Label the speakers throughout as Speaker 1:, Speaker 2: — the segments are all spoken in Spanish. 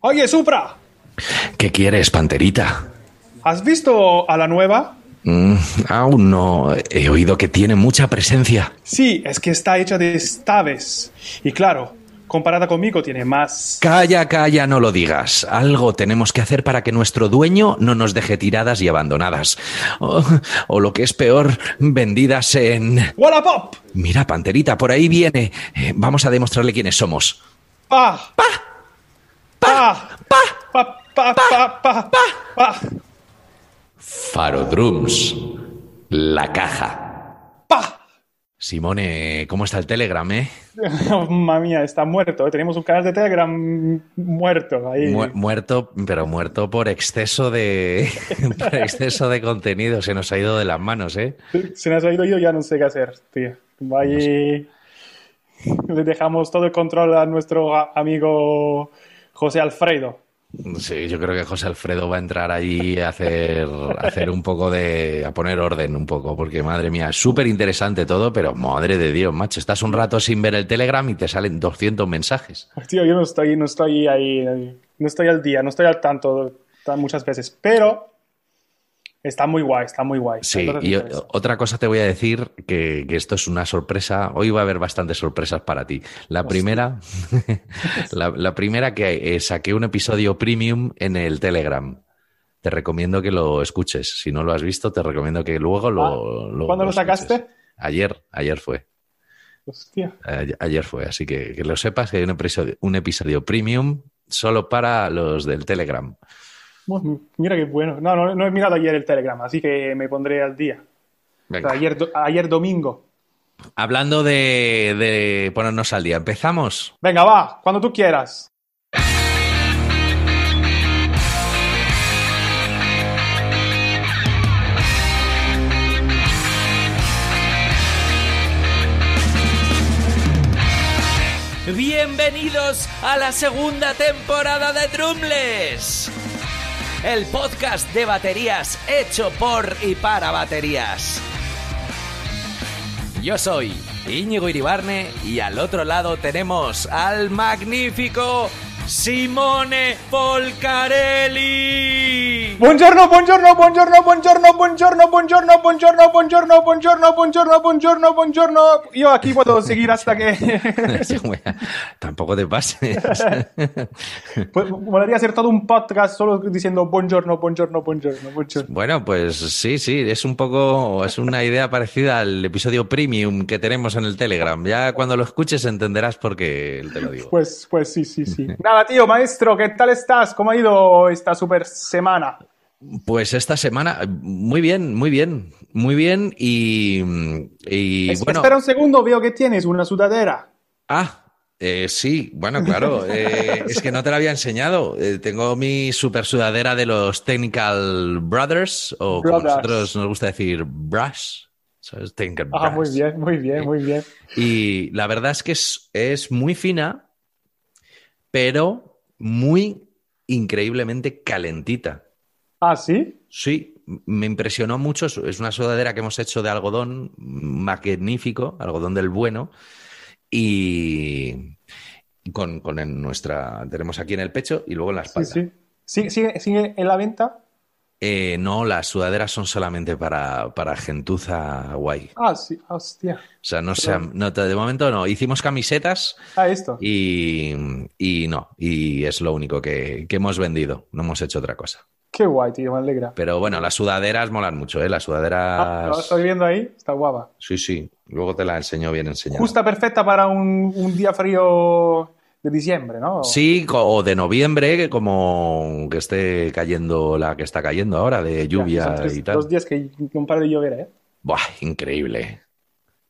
Speaker 1: Oye, Supra,
Speaker 2: ¿Qué quieres, Panterita?
Speaker 1: ¿has visto a la nueva?
Speaker 2: Mm, aún no. He oído que tiene mucha presencia.
Speaker 1: Sí, es que está hecha de estaves. Y claro, comparada conmigo tiene más...
Speaker 2: Calla, calla, no lo digas. Algo tenemos que hacer para que nuestro dueño no nos deje tiradas y abandonadas. O, o lo que es peor, vendidas en...
Speaker 1: ¡Wallapop!
Speaker 2: Mira, Panterita, por ahí viene. Eh, vamos a demostrarle quiénes somos.
Speaker 1: ¡Pa! ¡Pa! ¡Pa! ¡Pa! ¡Pa! ¡Pa! ¡Pa! ¡Pa! ¡Pa!
Speaker 2: Faro Drums. La caja.
Speaker 1: ¡Pa!
Speaker 2: Simone, ¿cómo está el Telegram, eh?
Speaker 1: Mamma mía, está muerto. Tenemos un canal de Telegram muerto ahí.
Speaker 2: Mu- muerto, pero muerto por exceso de por exceso de contenido. Se nos ha ido de las manos, ¿eh?
Speaker 1: Se nos ha ido yo, ya no sé qué hacer, tío. Ahí le dejamos todo el control a nuestro amigo José Alfredo.
Speaker 2: Sí, yo creo que José Alfredo va a entrar ahí a hacer, a hacer un poco de, a poner orden un poco, porque madre mía, es súper interesante todo, pero madre de Dios, macho, estás un rato sin ver el Telegram y te salen 200 mensajes.
Speaker 1: Tío, yo no estoy, no estoy ahí, no estoy al día, no estoy al tanto tan muchas veces, pero está muy guay, está muy guay.
Speaker 2: Sí, y otra cosa te voy a decir, que, que esto es una sorpresa. Hoy va a haber bastantes sorpresas para ti. La primera, la, la primera que eh, saqué un episodio premium en el Telegram. Te recomiendo que lo escuches. Si no lo has visto, te recomiendo que luego lo.
Speaker 1: Ah,
Speaker 2: lo-
Speaker 1: ¿Cuándo lo
Speaker 2: escuches.
Speaker 1: sacaste?
Speaker 2: Ayer, ayer fue.
Speaker 1: Hostia.
Speaker 2: Ayer, ayer fue. Así que que lo sepas que hay un episodio, un episodio premium solo para los del Telegram.
Speaker 1: Bueno, Mira qué bueno. No, no, no he mirado ayer el Telegram, así que me pondré al día. O sea,
Speaker 2: Venga.
Speaker 1: ayer, do- ayer domingo.
Speaker 2: Hablando de, de ponernos al día, ¿empezamos?
Speaker 1: Venga, va, cuando tú quieras.
Speaker 3: Bienvenidos a la segunda temporada de Drumless. El podcast de baterías hecho por y para baterías. Yo soy Íñigo Iribarne y al otro lado tenemos al magnífico Simone Polcarelli.
Speaker 1: Buongiorno, buongiorno, buongiorno, buongiorno, buongiorno, buongiorno, buongiorno, buongiorno, buongiorno, buongiorno, buongiorno, buongiorno. Yo aquí puedo seguir hasta que...
Speaker 2: Tampoco te pases.
Speaker 1: Pues, molaría hacer todo un podcast solo diciendo buongiorno, buongiorno, buongiorno, buongiorno.
Speaker 2: Bueno, pues sí, sí, es un poco, es una idea parecida al episodio premium que tenemos en el Telegram. Ya cuando lo escuches entenderás por qué te lo digo.
Speaker 1: Pues, pues sí, sí, sí. Nada, tío, maestro, ¿qué tal estás? ¿Cómo ha ido esta super semana?
Speaker 2: Pues esta semana, muy bien, muy bien, muy bien y, y
Speaker 1: Es-
Speaker 2: bueno.
Speaker 1: Espera un segundo, veo que tienes una sudadera.
Speaker 2: Ah, eh, sí, bueno, claro, eh, es que no te la había enseñado. Eh, tengo mi super sudadera de los Technical Brothers, o como
Speaker 1: Brothers.
Speaker 2: nosotros nos gusta decir, Brush. ¿sabes? Technical
Speaker 1: Ah, muy bien, muy bien, muy bien.
Speaker 2: Y la verdad es que es, es muy fina, pero muy increíblemente calentita.
Speaker 1: Ah, ¿sí?
Speaker 2: Sí, me impresionó mucho. Es- una sudadera que hemos hecho de algodón magnífico, algodón del bueno. Y con, con en nuestra. Tenemos aquí en el pecho y luego en la
Speaker 1: Sí,
Speaker 2: espalda.
Speaker 1: sí. ¿Sigue, sigue, sigue en la venta?
Speaker 2: Eh, no, las sudaderas son solamente para, para gentuza guay.
Speaker 1: Ah, sí, hostia.
Speaker 2: O sea, no sé, no, de momento no. Hicimos camisetas
Speaker 1: Ah, esto.
Speaker 2: y, y no, y es lo único que, que hemos vendido. No hemos hecho otra cosa.
Speaker 1: Qué guay, tío, me alegra.
Speaker 2: Pero bueno, las sudaderas molan mucho, ¿eh? Las
Speaker 1: Ah,
Speaker 2: sudaderas.
Speaker 1: lo estoy viendo ahí, está guapa.
Speaker 2: Sí, sí. Luego te la enseño bien enseñada.
Speaker 1: Justa perfecta para un, un día frío de diciembre, ¿no?
Speaker 2: Sí, o de noviembre, que como que esté cayendo la que está cayendo ahora, de lluvia
Speaker 1: tres-
Speaker 2: y tal.
Speaker 1: Dos días que un par de llover, ¿eh?
Speaker 2: Buah, increíble.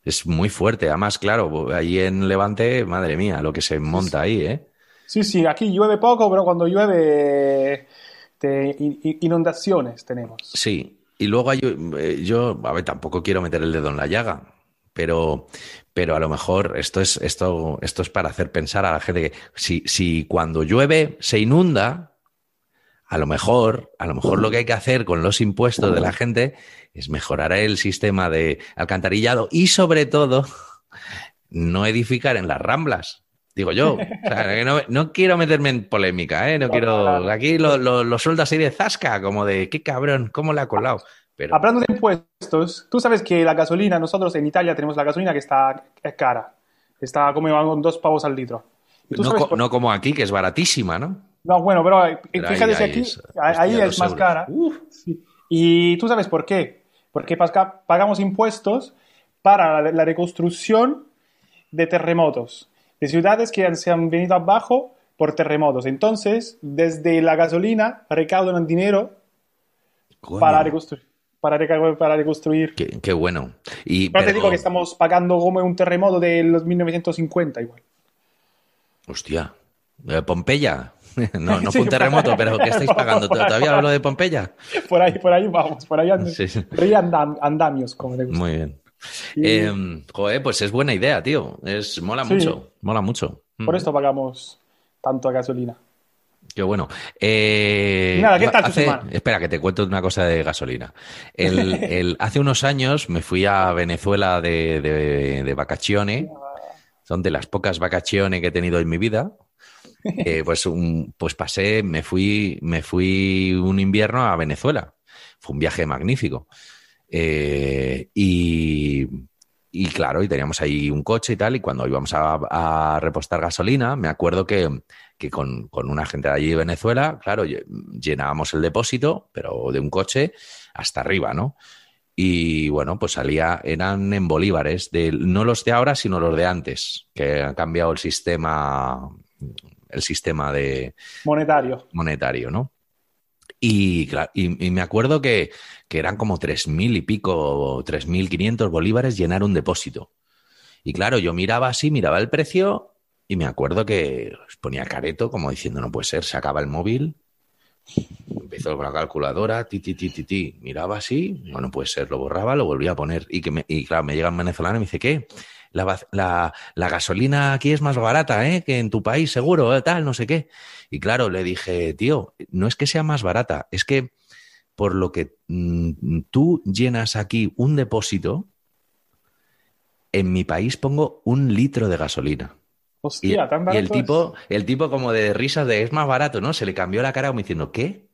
Speaker 2: Es muy fuerte. Además, claro, allí en Levante, madre mía, lo que se monta ahí, ¿eh?
Speaker 1: Sí, sí, aquí llueve poco, pero cuando llueve te- inundaciones tenemos.
Speaker 2: Sí. Y luego hay, eh, yo, a ver, tampoco quiero meter el dedo en la llaga, pero, pero a lo mejor esto es, esto, esto es para hacer pensar a la gente que si, si cuando llueve se inunda, a lo mejor, a lo mejor lo que hay que hacer con los impuestos de la gente es mejorar el sistema de alcantarillado y sobre todo no edificar en las ramblas. Digo yo, O sea, que no, no quiero meterme en polémica, ¿eh? No quiero. Aquí lo, lo, lo suelto así de zasca, como de qué cabrón, ¿cómo le ha colado? Pero
Speaker 1: Hablando de impuestos, tú sabes que la gasolina, nosotros en Italia tenemos la gasolina que está es cara. Está como con dos pavos al litro. ¿Y tú
Speaker 2: no,
Speaker 1: sabes
Speaker 2: co- no como aquí, que es baratísima, ¿no?
Speaker 1: No, bueno, pero, eh,
Speaker 2: Pero
Speaker 1: fíjate
Speaker 2: ahí-
Speaker 1: si aquí,
Speaker 2: es-
Speaker 1: ahí es más
Speaker 2: euros.
Speaker 1: cara. Sí. Y tú sabes por qué. Porque pagamos impuestos para la, la reconstrucción de terremotos, de ciudades que han- se han venido abajo por terremotos. Entonces, desde la gasolina recaudan dinero
Speaker 2: Coño,
Speaker 1: para reconstruir. Para, para reconstruir.
Speaker 2: qué, qué bueno. Y,
Speaker 1: Pero te
Speaker 2: pero-
Speaker 1: digo que estamos pagando como un terremoto de los 1950 igual.
Speaker 2: Hostia. Eh, Pompeya. No, no fue un terremoto, pero ¿qué estáis pagando? ¿Todavía hablo de Pompeya?
Speaker 1: Por ahí, por ahí vamos, por ahí and-
Speaker 2: Sí, sí.
Speaker 1: andam- andamios, como le gusta.
Speaker 2: Muy bien.
Speaker 1: Y-
Speaker 2: Eh, joder, pues es buena idea, tío. Es, mola
Speaker 1: Sí.
Speaker 2: mucho, mola mucho. Mm,
Speaker 1: Por esto pagamos tanto a gasolina.
Speaker 2: Qué bueno. Eh,
Speaker 1: nada, ¿qué tal tu
Speaker 2: hace-
Speaker 1: semana?
Speaker 2: Espera, que te cuento una cosa de gasolina. El, el- hace unos años me fui a Venezuela de, de, de vacaciones. Son de las pocas vacaciones que he tenido en mi vida. Eh, pues, un- pues pasé, me fui, me fui un invierno a Venezuela. Fue un viaje magnífico. Eh, y, y claro, y teníamos ahí un coche y tal, y cuando íbamos a, a repostar gasolina, me acuerdo que, que con, con una gente de allí de Venezuela, claro, lle- llenábamos el depósito, pero de un coche hasta arriba, ¿no? Y bueno, pues salía, eran en bolívares, de, no los de ahora, sino los de antes, que han cambiado el sistema, el sistema de,
Speaker 1: Monetario.
Speaker 2: monetario, ¿no? Y, y, y me acuerdo que, que eran como 3.000 y pico, 3.500 bolívares llenar un depósito. Y claro, yo miraba así, miraba el precio y me acuerdo que ponía careto, como diciendo, no puede ser, sacaba el móvil, empezó con la calculadora, ti, ti, ti, ti, ti, miraba así, no, no puede ser, lo borraba, lo volvía a poner. Y, que y claro, me llega un venezolano y me dice, ¿qué? La, la- la gasolina aquí es más barata, ¿eh? Que en tu país, seguro, eh, tal, no sé qué. Y claro, le dije, tío, no es que sea más barata, es que por lo que mm, tú llenas aquí un depósito, en mi país pongo un litro de gasolina. Y,
Speaker 1: Hostia, tan
Speaker 2: y
Speaker 1: barato
Speaker 2: el
Speaker 1: es.
Speaker 2: tipo, el tipo como de risas de es más barato, ¿no? Se le cambió la cara como diciendo, ¿qué?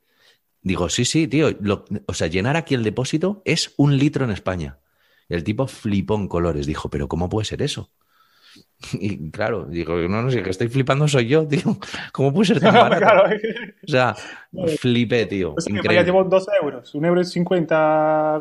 Speaker 2: Digo, sí, sí, tío. lo- o sea, llenar aquí el depósito es un litro en España. El tipo flipó en colores. Dijo, ¿pero cómo puede ser eso? Y claro, digo, no, no sé, el que estoy flipando soy yo, tío. ¿Cómo puede ser tan barato?
Speaker 1: claro.
Speaker 2: O sea, flipé, tío.
Speaker 1: Pues
Speaker 2: Increíble.
Speaker 1: llevo dos euros, un euro y cincuenta.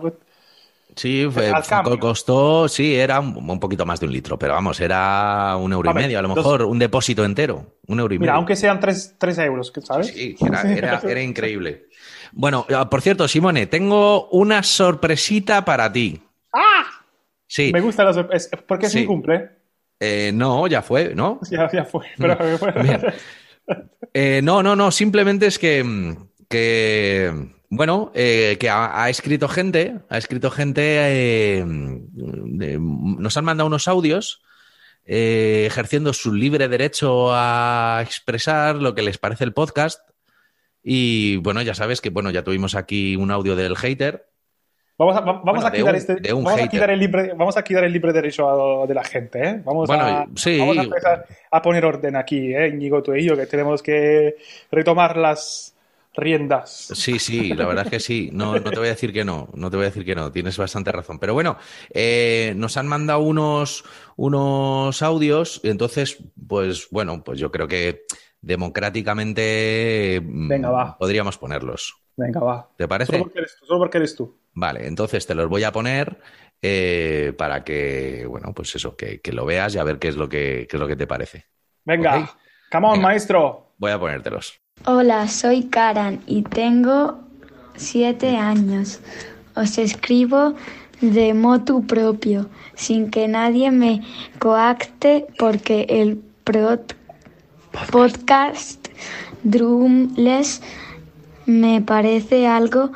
Speaker 2: Sí, fue- costó, sí, era un, un poquito más de un litro, pero vamos, era un euro y medio, a lo
Speaker 1: dos-
Speaker 2: mejor un depósito entero, un euro y
Speaker 1: Mira,
Speaker 2: medio.
Speaker 1: aunque sean tres, tres euros, ¿sabes?
Speaker 2: Sí, era, era- era increíble. Bueno, ah, por cierto, Simone, tengo una sorpresita para ti. Sí,
Speaker 1: Me gusta la sorpresa. Porque es
Speaker 2: Sí.
Speaker 1: mi cumple.
Speaker 2: eh, no, ya fue, ¿no?
Speaker 1: Ya, ya fue. Pero,
Speaker 2: Bien. Eh, no, no, no, simplemente es que, mm, que bueno, eh, que ha, ha escrito gente, ha escrito gente, de- nos han mandado unos audios ejerciendo su libre derecho a expresar lo que les parece el podcast. Y bueno, ya sabes que bueno, ya tuvimos aquí un audio del hater.
Speaker 1: Vamos a, va- vamos
Speaker 2: Bueno,
Speaker 1: a
Speaker 2: de
Speaker 1: quitar
Speaker 2: un-
Speaker 1: este. vamos, a quitar el libre, vamos a quitar el libre derecho a- de la gente, ¿eh? Vamos,
Speaker 2: Bueno,
Speaker 1: a,
Speaker 2: sí.
Speaker 1: vamos a empezar a poner orden aquí, ¿eh? Íñigo, tú y yo, que tenemos que retomar las, riendas.
Speaker 2: Sí, sí, la verdad es que sí. No, no te voy a decir que no, no te voy a decir que no, tienes bastante razón. Pero bueno, eh, nos han mandado unos, unos audios, entonces, pues bueno, pues yo creo que democráticamente mm,
Speaker 1: Venga, va.
Speaker 2: podríamos ponerlos.
Speaker 1: Venga, va.
Speaker 2: ¿Te parece?
Speaker 1: Solo porque eres tú, solo porque eres tú.
Speaker 2: Vale, entonces te los voy a poner eh, para que, bueno, pues eso, que, que lo veas y a ver qué es lo que, qué es lo que te parece.
Speaker 1: Venga,
Speaker 2: Ok.
Speaker 1: come on,
Speaker 2: Venga.
Speaker 1: maestro.
Speaker 2: Voy a ponértelos.
Speaker 4: Hola, soy Karan y tengo siete años. Os escribo de motu propio, sin que nadie me coacte, porque el prod- podcast Drumless me parece algo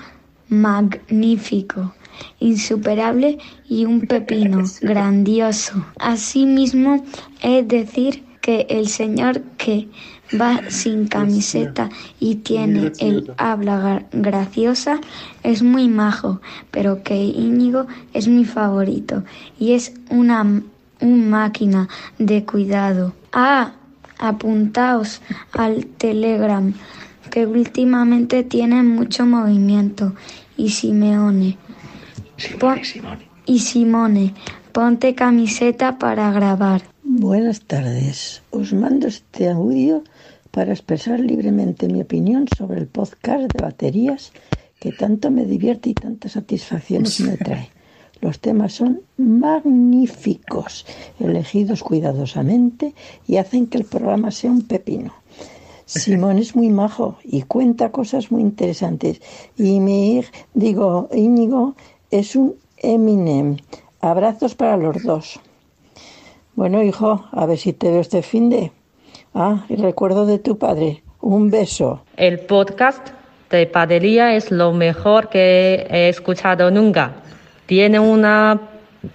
Speaker 4: magnífico, insuperable y un pepino grandioso. Asimismo, es decir que el señor que va sin camiseta y tiene el habla gra- graciosa es muy majo, pero que Íñigo es mi favorito y es una un máquina de cuidado. Ah, apuntaos al Telegram, que últimamente tiene mucho movimiento. Y Simeone. Pon- y Simone, ponte camiseta para grabar.
Speaker 5: Buenas tardes. Os mando este audio para expresar libremente mi opinión sobre el podcast de baterías que tanto me divierte y tantas satisfacciones me trae. Los temas son magníficos, elegidos cuidadosamente y hacen que el programa sea un pepino. Simón es muy majo y cuenta cosas muy interesantes. Y mi digo, Íñigo es un Eminem. Abrazos para los dos. Bueno, hijo, a ver si te veo este fin de. Ah, y recuerdo de tu padre. Un beso.
Speaker 6: El podcast de Padería es lo mejor que he escuchado nunca. Tiene unas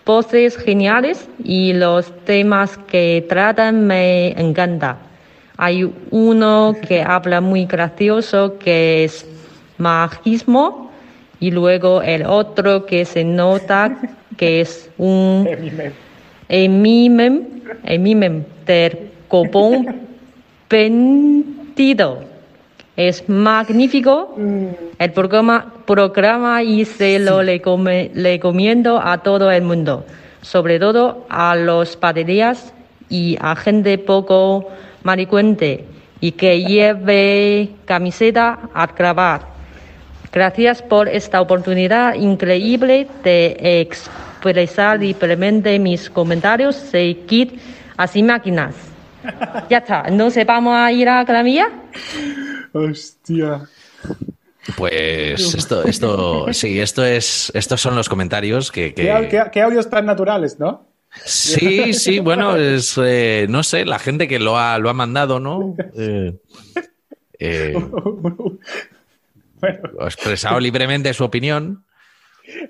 Speaker 6: voces geniales y los temas que tratan me encantan. Hay uno que habla muy gracioso que es magismo y luego el otro que se nota que es un Emimem, Emimem del copón pendido. Es magnífico. El programa, programa y se lo recome- recomiendo a todo el mundo, sobre todo a los paderías y a gente poco maricuente y que lleve camiseta a grabar. Gracias por esta oportunidad increíble de expresar libremente mis comentarios. Seguid así máquinas. Ya está. Entonces vamos a ir a Clamilla.
Speaker 1: Hostia.
Speaker 2: Pues esto, esto, sí, esto es, estos son los comentarios que, que-
Speaker 1: ¿Qué, au- qué- qué audios tan naturales, ¿no?
Speaker 2: Sí, sí, bueno, es, eh, no sé, la gente que lo ha, lo ha mandado, ¿no? Eh, eh,
Speaker 1: Bueno,
Speaker 2: ha expresado libremente su opinión.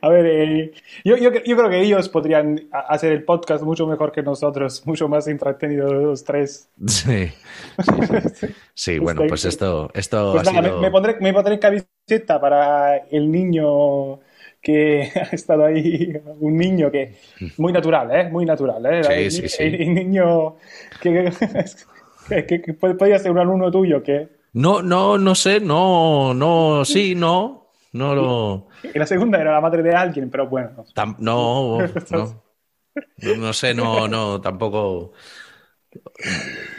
Speaker 1: a ver, eh, yo, yo, yo creo que ellos podrían hacer el podcast mucho mejor que nosotros, mucho más entretenido los tres.
Speaker 2: Sí, sí, sí. Sí, bueno, pues esto, esto
Speaker 1: Pues
Speaker 2: ha
Speaker 1: nada,
Speaker 2: sido.
Speaker 1: me, me pondré, me pondré camiseta para el niño que ha estado ahí, un niño que muy natural, ¿eh? Muy natural, ¿eh?
Speaker 2: Sí,
Speaker 1: el,
Speaker 2: sí, sí.
Speaker 1: el- el niño que, que, que- que podría ser un alumno tuyo que
Speaker 2: No, no, no sé, no, no, sí, no, no lo.
Speaker 1: y la segunda era la madre de alguien, pero bueno. no.
Speaker 2: tam- no, no, no, no sé, no, no, tampoco.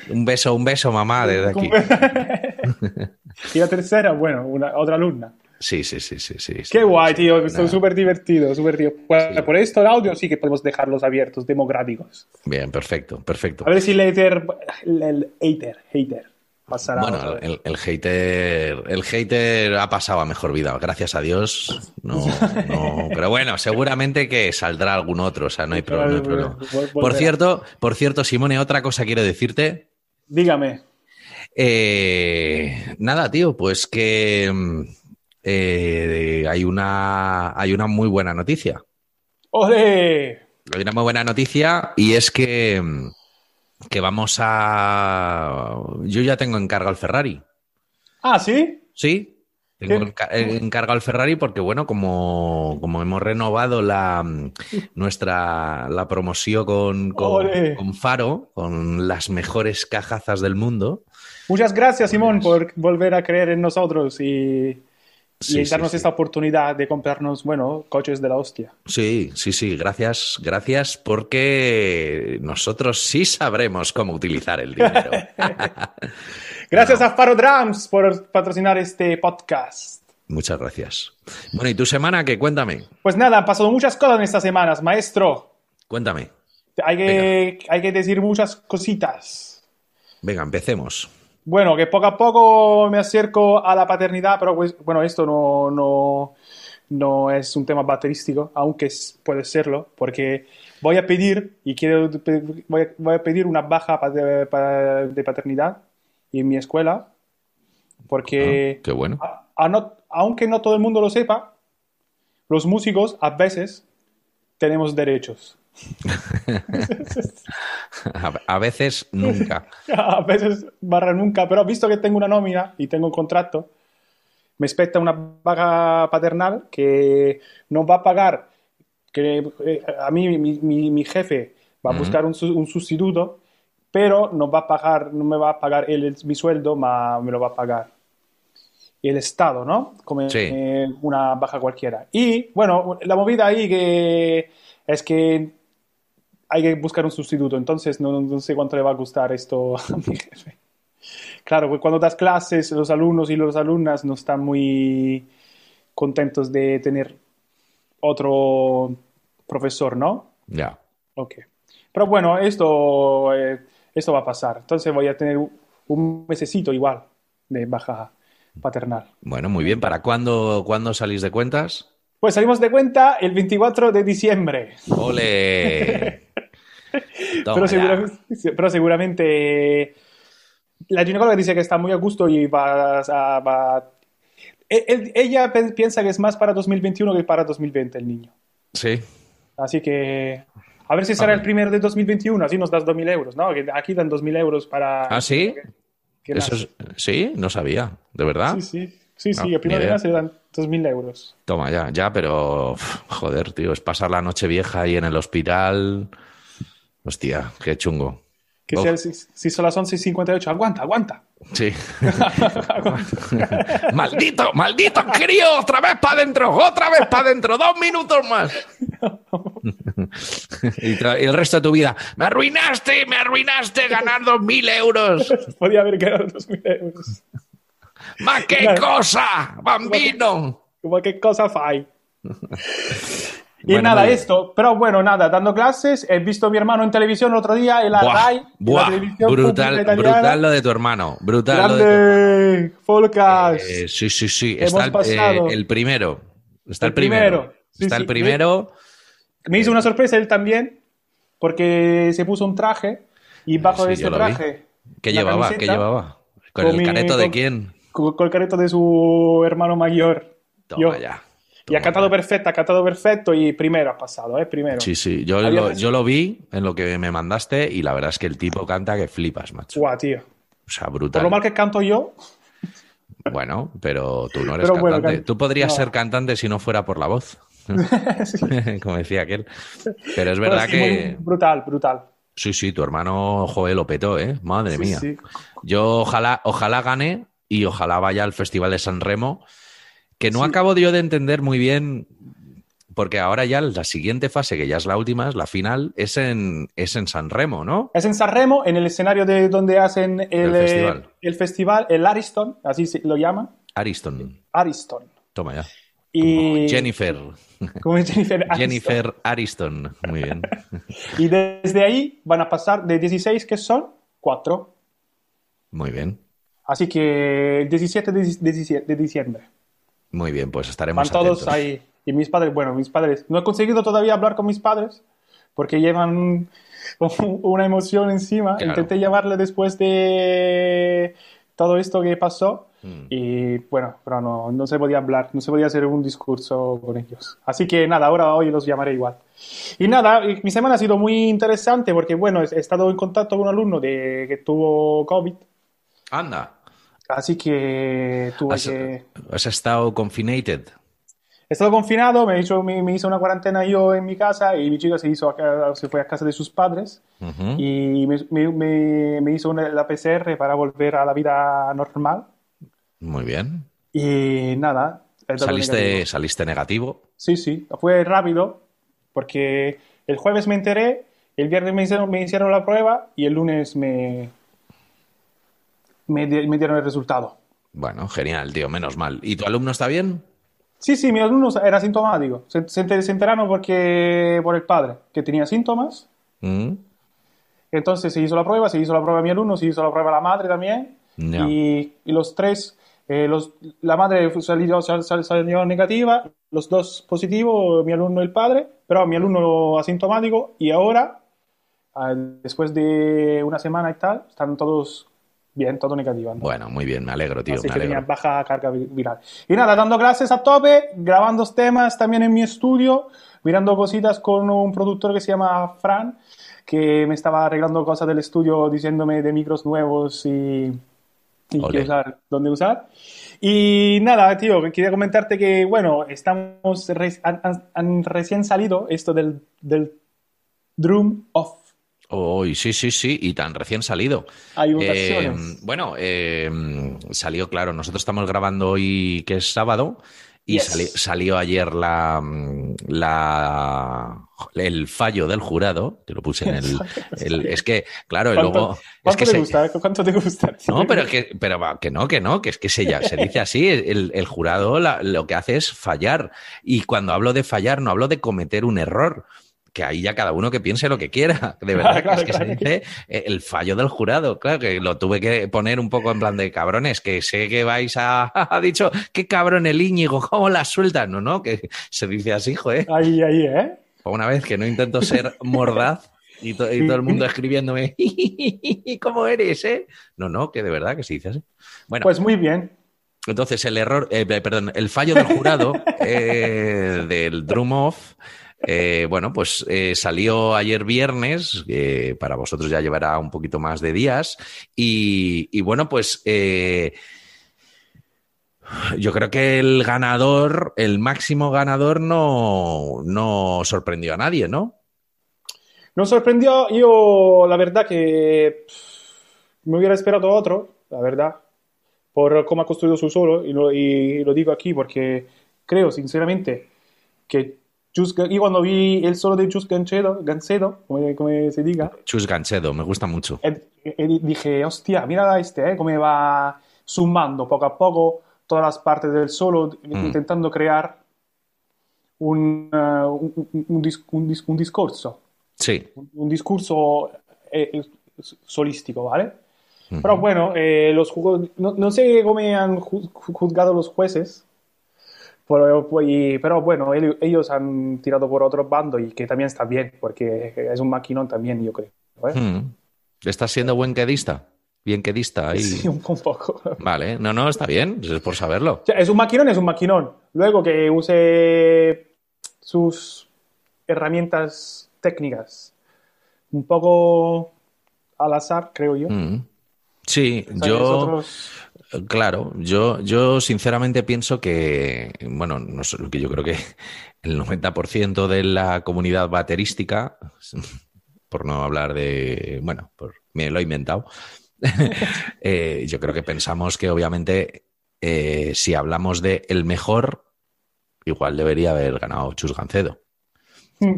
Speaker 2: Un beso, un beso, mamá, desde aquí.
Speaker 1: Y la tercera, bueno, una, otra alumna.
Speaker 2: Sí, sí, sí, sí, sí. sí.
Speaker 1: Qué guay, tío, son súper divertidos, súper divertidos. Pues, Por esto el audio sí que podemos dejarlos abiertos, democráticos.
Speaker 2: Bien, perfecto, perfecto.
Speaker 1: A ver si el hater, el, hater, hater, pasará.
Speaker 2: Bueno, el, el hater, el hater ha pasado a mejor vida, gracias a Dios. No, no, pero bueno, seguramente que saldrá algún otro, o sea, no hay, pro- no hay problema. Por cierto, por cierto, Simone, otra cosa quiero decirte.
Speaker 1: Dígame.
Speaker 2: Eh, nada, tío, pues que mm, eh, hay una hay una muy buena noticia.
Speaker 1: ¡Ole!
Speaker 2: Hay una muy buena noticia y es que, que vamos a. Yo ya tengo encargado el Ferrari.
Speaker 1: Ah, ¿sí?
Speaker 2: Sí, tengo
Speaker 1: ¿Qué?
Speaker 2: enca- encargado el Ferrari porque, bueno, como, como hemos renovado la nuestra la promoción con, con, con Faro, con las mejores cajazas del mundo,
Speaker 1: Muchas gracias, Simón, por volver a creer en nosotros y,
Speaker 2: Sí,
Speaker 1: y darnos
Speaker 2: sí.
Speaker 1: esta oportunidad de comprarnos, bueno, coches de la hostia.
Speaker 2: Sí, sí, sí, gracias, gracias porque nosotros sí sabremos cómo utilizar el dinero.
Speaker 1: Gracias a Faro Drums por patrocinar este podcast.
Speaker 2: Muchas gracias. Bueno, ¿y tu semana qué? Cuéntame,
Speaker 1: Pues nada, han pasado muchas cosas en estas semanas, maestro.
Speaker 2: cuéntame.
Speaker 1: Hay que, hay que decir muchas cositas.
Speaker 2: Venga, empecemos.
Speaker 1: Bueno, que poco a poco me acerco a la paternidad, pero pues, bueno, esto no, no, no es un tema baterístico, aunque puede serlo, porque voy a pedir, y quiero, voy a, voy a pedir una baja de, pa- de paternidad en mi escuela, porque
Speaker 2: Ah, qué bueno.
Speaker 1: a- a no- aunque no todo el mundo lo sepa, los músicos a veces tenemos derechos.
Speaker 2: A, veces nunca.
Speaker 1: A veces barra nunca, pero visto que tengo una nómina y tengo un contrato, me espeta una paga paternal que no va a pagar, que eh, a mí mi, mi- mi jefe va a
Speaker 2: Ujú.
Speaker 1: buscar un, un sustituto, pero no va a pagar, no me va a pagar él el- mi sueldo, me lo va a pagar el Estado, ¿no? Como
Speaker 2: Sí.
Speaker 1: eh, una baja cualquiera. Y bueno, la movida ahí que es que hay que buscar un sustituto, entonces no, no sé cuánto le va a costar esto a mi jefe. Claro, pues cuando das clases, los alumnos y las alumnas no están muy contentos de tener otro profesor, ¿no?
Speaker 2: Ya.
Speaker 1: Ok. Pero bueno, esto, eh, esto va a pasar. Entonces voy a tener un mesecito igual de baja paternal.
Speaker 2: Bueno, muy bien. ¿Para cuándo, cuándo salís de cuentas?
Speaker 1: Pues salimos de cuenta el 24 de diciembre.
Speaker 2: ¡Ole!
Speaker 1: Pero, seguramente, pero seguramente la ginecóloga dice que está muy a gusto y va a... va- E- él- ella piensa que es más para 2021 que para 2020 el niño.
Speaker 2: Sí.
Speaker 1: Así que a ver si será el primero de 2021, así nos das 2.000 euros, ¿no? Que aquí dan 2.000 euros para...
Speaker 2: ¿Ah, sí?
Speaker 1: que
Speaker 2: Eso es- Sí, no sabía. ¿De verdad?
Speaker 1: Sí, sí, sí, sí, el primero de nace dan 2.000 euros.
Speaker 2: Toma ya, ya, pero joder, tío, es pasar la noche vieja ahí en el hospital. Hostia, qué chungo.
Speaker 1: Que sea, si, si son las 11.58, aguanta, aguanta.
Speaker 2: Sí. maldito, maldito crío, otra vez para adentro, otra vez para adentro, dos minutos más. y, el resto de tu vida, me arruinaste, me arruinaste ganar dos mil euros.
Speaker 1: Podía haber ganado 2.000 euros.
Speaker 2: ¡Ma qué cosa, bambino!
Speaker 1: Como qué cosa fai. Y
Speaker 2: Bueno,
Speaker 1: nada, esto. Pero bueno, nada, dando clases. He visto a mi hermano en televisión el otro día, en la
Speaker 2: Buah,
Speaker 1: RAI, en la
Speaker 2: buah,
Speaker 1: televisión
Speaker 2: brutal, brutal lo de tu hermano, brutal lo de tu
Speaker 1: Grande.
Speaker 2: Eh, sí, sí, sí. Está el, eh, el primero. Está el,
Speaker 1: El
Speaker 2: primero.
Speaker 1: primero. Sí,
Speaker 2: Está
Speaker 1: sí.
Speaker 2: el primero.
Speaker 1: Me hizo una sorpresa él también, porque se puso un traje y bajo
Speaker 2: Sí,
Speaker 1: este traje.
Speaker 2: ¿Qué llevaba? ¿Qué
Speaker 1: camiseta
Speaker 2: llevaba? ¿Con,
Speaker 1: con
Speaker 2: el
Speaker 1: mi-
Speaker 2: careto de
Speaker 1: con-
Speaker 2: quién?
Speaker 1: Con, con el careto de su hermano mayor.
Speaker 2: Toma
Speaker 1: Yo.
Speaker 2: ya.
Speaker 1: Y ha
Speaker 2: ya.
Speaker 1: perfecto, ha cantado perfecto y primero ha pasado, ¿eh? Primero.
Speaker 2: Sí, sí. Yo lo, yo lo vi en lo que me mandaste y la verdad es que el tipo canta que flipas, macho.
Speaker 1: Guau, tío.
Speaker 2: O sea,
Speaker 1: Por
Speaker 2: brutal.
Speaker 1: lo mal que canto yo,
Speaker 2: Bueno, pero tú no eres
Speaker 1: Pero bueno,
Speaker 2: cantante.
Speaker 1: can-
Speaker 2: Tú podrías
Speaker 1: no.
Speaker 2: ser cantante si no fuera por la voz. Como decía aquel. Pero es
Speaker 1: Pero
Speaker 2: verdad que.
Speaker 1: brutal, brutal.
Speaker 2: Sí, sí, tu hermano, joder, lo petó, ¿eh? Madre
Speaker 1: Sí,
Speaker 2: mía.
Speaker 1: sí.
Speaker 2: Yo ojalá, ojalá gane y ojalá vaya al Festival de San Remo, que no acabo yo de entender muy bien, porque ahora ya la siguiente fase, que ya es la última, es la final, es en, es en San Remo, ¿no?
Speaker 1: Es en Sanremo, en el escenario de donde hacen el,
Speaker 2: El
Speaker 1: eh,
Speaker 2: festival.
Speaker 1: el festival, el Ariston, así se lo llaman,
Speaker 2: Ariston.
Speaker 1: Ariston.
Speaker 2: Toma ya.
Speaker 1: Y
Speaker 2: Jennifer.
Speaker 1: como Jennifer Aniston.
Speaker 2: Jennifer Ariston. Muy bien.
Speaker 1: Y desde ahí van a pasar de 16 que son 4.
Speaker 2: Muy bien.
Speaker 1: Así que el 17 de, 17 de diciembre.
Speaker 2: Muy bien, pues estaremos
Speaker 1: Van todos
Speaker 2: atentos.
Speaker 1: ahí. Y mis padres, bueno, mis padres, no he conseguido todavía hablar con mis padres porque llevan una emoción encima.
Speaker 2: Claro.
Speaker 1: Intenté llamarle después de todo esto que pasó
Speaker 2: Mm.
Speaker 1: y bueno, pero no, no se podía hablar, no se podía hacer un discurso con ellos. Así que nada, ahora hoy los llamaré igual. Y nada, mi semana ha sido muy interesante porque bueno, he estado en contacto con un alumno de, que tuvo COVID,
Speaker 2: Anda.
Speaker 1: Así que tuve
Speaker 2: ¿Has,
Speaker 1: que...
Speaker 2: has estado confinated?
Speaker 1: he estado confinado, me, hecho, me, me hice una cuarentena yo en mi casa y mi chica se, hizo se fue a casa de sus padres
Speaker 2: Ujú.
Speaker 1: y me, me- me- hizo una- la PCR para volver a la vida normal.
Speaker 2: Muy bien.
Speaker 1: Y nada.
Speaker 2: Saliste,
Speaker 1: negativo.
Speaker 2: saliste negativo.
Speaker 1: Sí, sí, fue rápido porque el jueves me enteré, el viernes me hicieron, me hicieron la prueba y el lunes me, me, me dieron el resultado.
Speaker 2: Bueno, genial, tío, menos mal. ¿Y tu alumno está bien?
Speaker 1: Sí, sí, mi alumno era sintomático. Se, se enter- se enteraron porque, por el padre, que tenía síntomas.
Speaker 2: Mm.
Speaker 1: Entonces se hizo la prueba, se hizo la prueba a mi alumno, se hizo la prueba a la madre también.
Speaker 2: Ya.
Speaker 1: Y, y los tres, eh, los, la madre salió, sal- sal- salió negativa, los dos positivos, mi alumno y el padre, pero mi alumno asintomático. Y ahora, ah, después de una semana y tal, están todos bien, todo negativo. ¿no?
Speaker 2: Bueno, muy bien, me alegro, tío,
Speaker 1: Así
Speaker 2: me
Speaker 1: que tenía
Speaker 2: alegro.
Speaker 1: baja carga vi- viral. Y nada, dando clases a tope, grabando temas también en mi estudio, mirando cositas con un productor que se llama Fran, que me estaba arreglando cosas del estudio, diciéndome de micros nuevos y, y qué usar, dónde usar. Y nada, tío, que quería comentarte que, bueno, estamos han, han- han recién salido esto del, del Drum
Speaker 2: Uy, sí, sí, sí, y tan recién salido.
Speaker 1: Hay
Speaker 2: Eh, bueno, eh, salió, claro, nosotros estamos grabando hoy, que es sábado, y
Speaker 1: Yes.
Speaker 2: sali- salió ayer la, la el fallo del jurado, te lo puse en el, el- es que, claro, y
Speaker 1: ¿Cuánto,
Speaker 2: luego es
Speaker 1: cuánto
Speaker 2: que
Speaker 1: te
Speaker 2: se-
Speaker 1: gusta? ¿Cuánto te gusta?
Speaker 2: no, pero que, pero va, que no, que no, que es que se, ya- se dice así. El, el jurado la- lo que hace es fallar. Y cuando hablo de fallar, no hablo de cometer un error. Que ahí ya cada uno que piense lo que quiera. De verdad,
Speaker 1: Claro,
Speaker 2: es que
Speaker 1: claro,
Speaker 2: se dice eh, el fallo del jurado. Claro, que lo tuve que poner un poco en plan de cabrones, que sé que vais a. Ha dicho, qué cabrón el Íñigo, ¿cómo la suelta? No, no, que se dice así, joder.
Speaker 1: Ahí, ahí, ¿eh?
Speaker 2: Una vez que no intento ser mordaz y, to- y todo el mundo escribiéndome, ¿cómo eres, eh? No, no, que de verdad que se dice así. Bueno,
Speaker 1: Pues muy bien.
Speaker 2: entonces el error, eh, perdón, el fallo del jurado eh, del Drum Off, eh, bueno, pues eh, salió ayer viernes, para vosotros ya llevará un poquito más de días, y, bueno, pues eh, yo creo que el ganador, el máximo ganador, no, no sorprendió a nadie, ¿no?
Speaker 1: Nos sorprendió, yo la verdad que me hubiera esperado otro, la verdad, por cómo ha construido su solo, y lo, y lo digo aquí porque creo sinceramente que Gan- y cuando vi el solo de Just Gancedo, Gancedo como, como se diga,
Speaker 2: Chus Ganchedo, me gusta mucho.
Speaker 1: eh, eh, dije, hostia, mira este, eh, cómo va sumando poco a poco todas las partes del solo, intentando crear un, eh, un, un- dis- un dis- un discorso
Speaker 2: Sí.
Speaker 1: un, discurso eh, eh, solístico, ¿vale? Pero bueno, los no, no sé cómo han ju- ju- juzgado los jueces, pero, y- pero bueno, el- ellos han tirado por otro bando y que también está bien, porque es un maquinón también, yo creo. ¿eh?
Speaker 2: Hmm. ¿Estás siendo buen quedista? Bien quedista ahí.
Speaker 1: Sí, un, poco.
Speaker 2: Vale, no, no, está bien, es por saberlo.
Speaker 1: O sea, es un maquinón, es un maquinón. Luego que use sus herramientas técnicas un poco al azar, creo yo.
Speaker 2: Mm. Sí, yo,
Speaker 1: nosotros-
Speaker 2: claro, yo, yo sinceramente pienso que, bueno, no sé, que yo creo que el 90% de la comunidad baterística, por no hablar de, bueno, por, me lo he inventado, eh, yo creo que pensamos que obviamente eh, si hablamos de el mejor, igual debería haber ganado Chus Gancedo.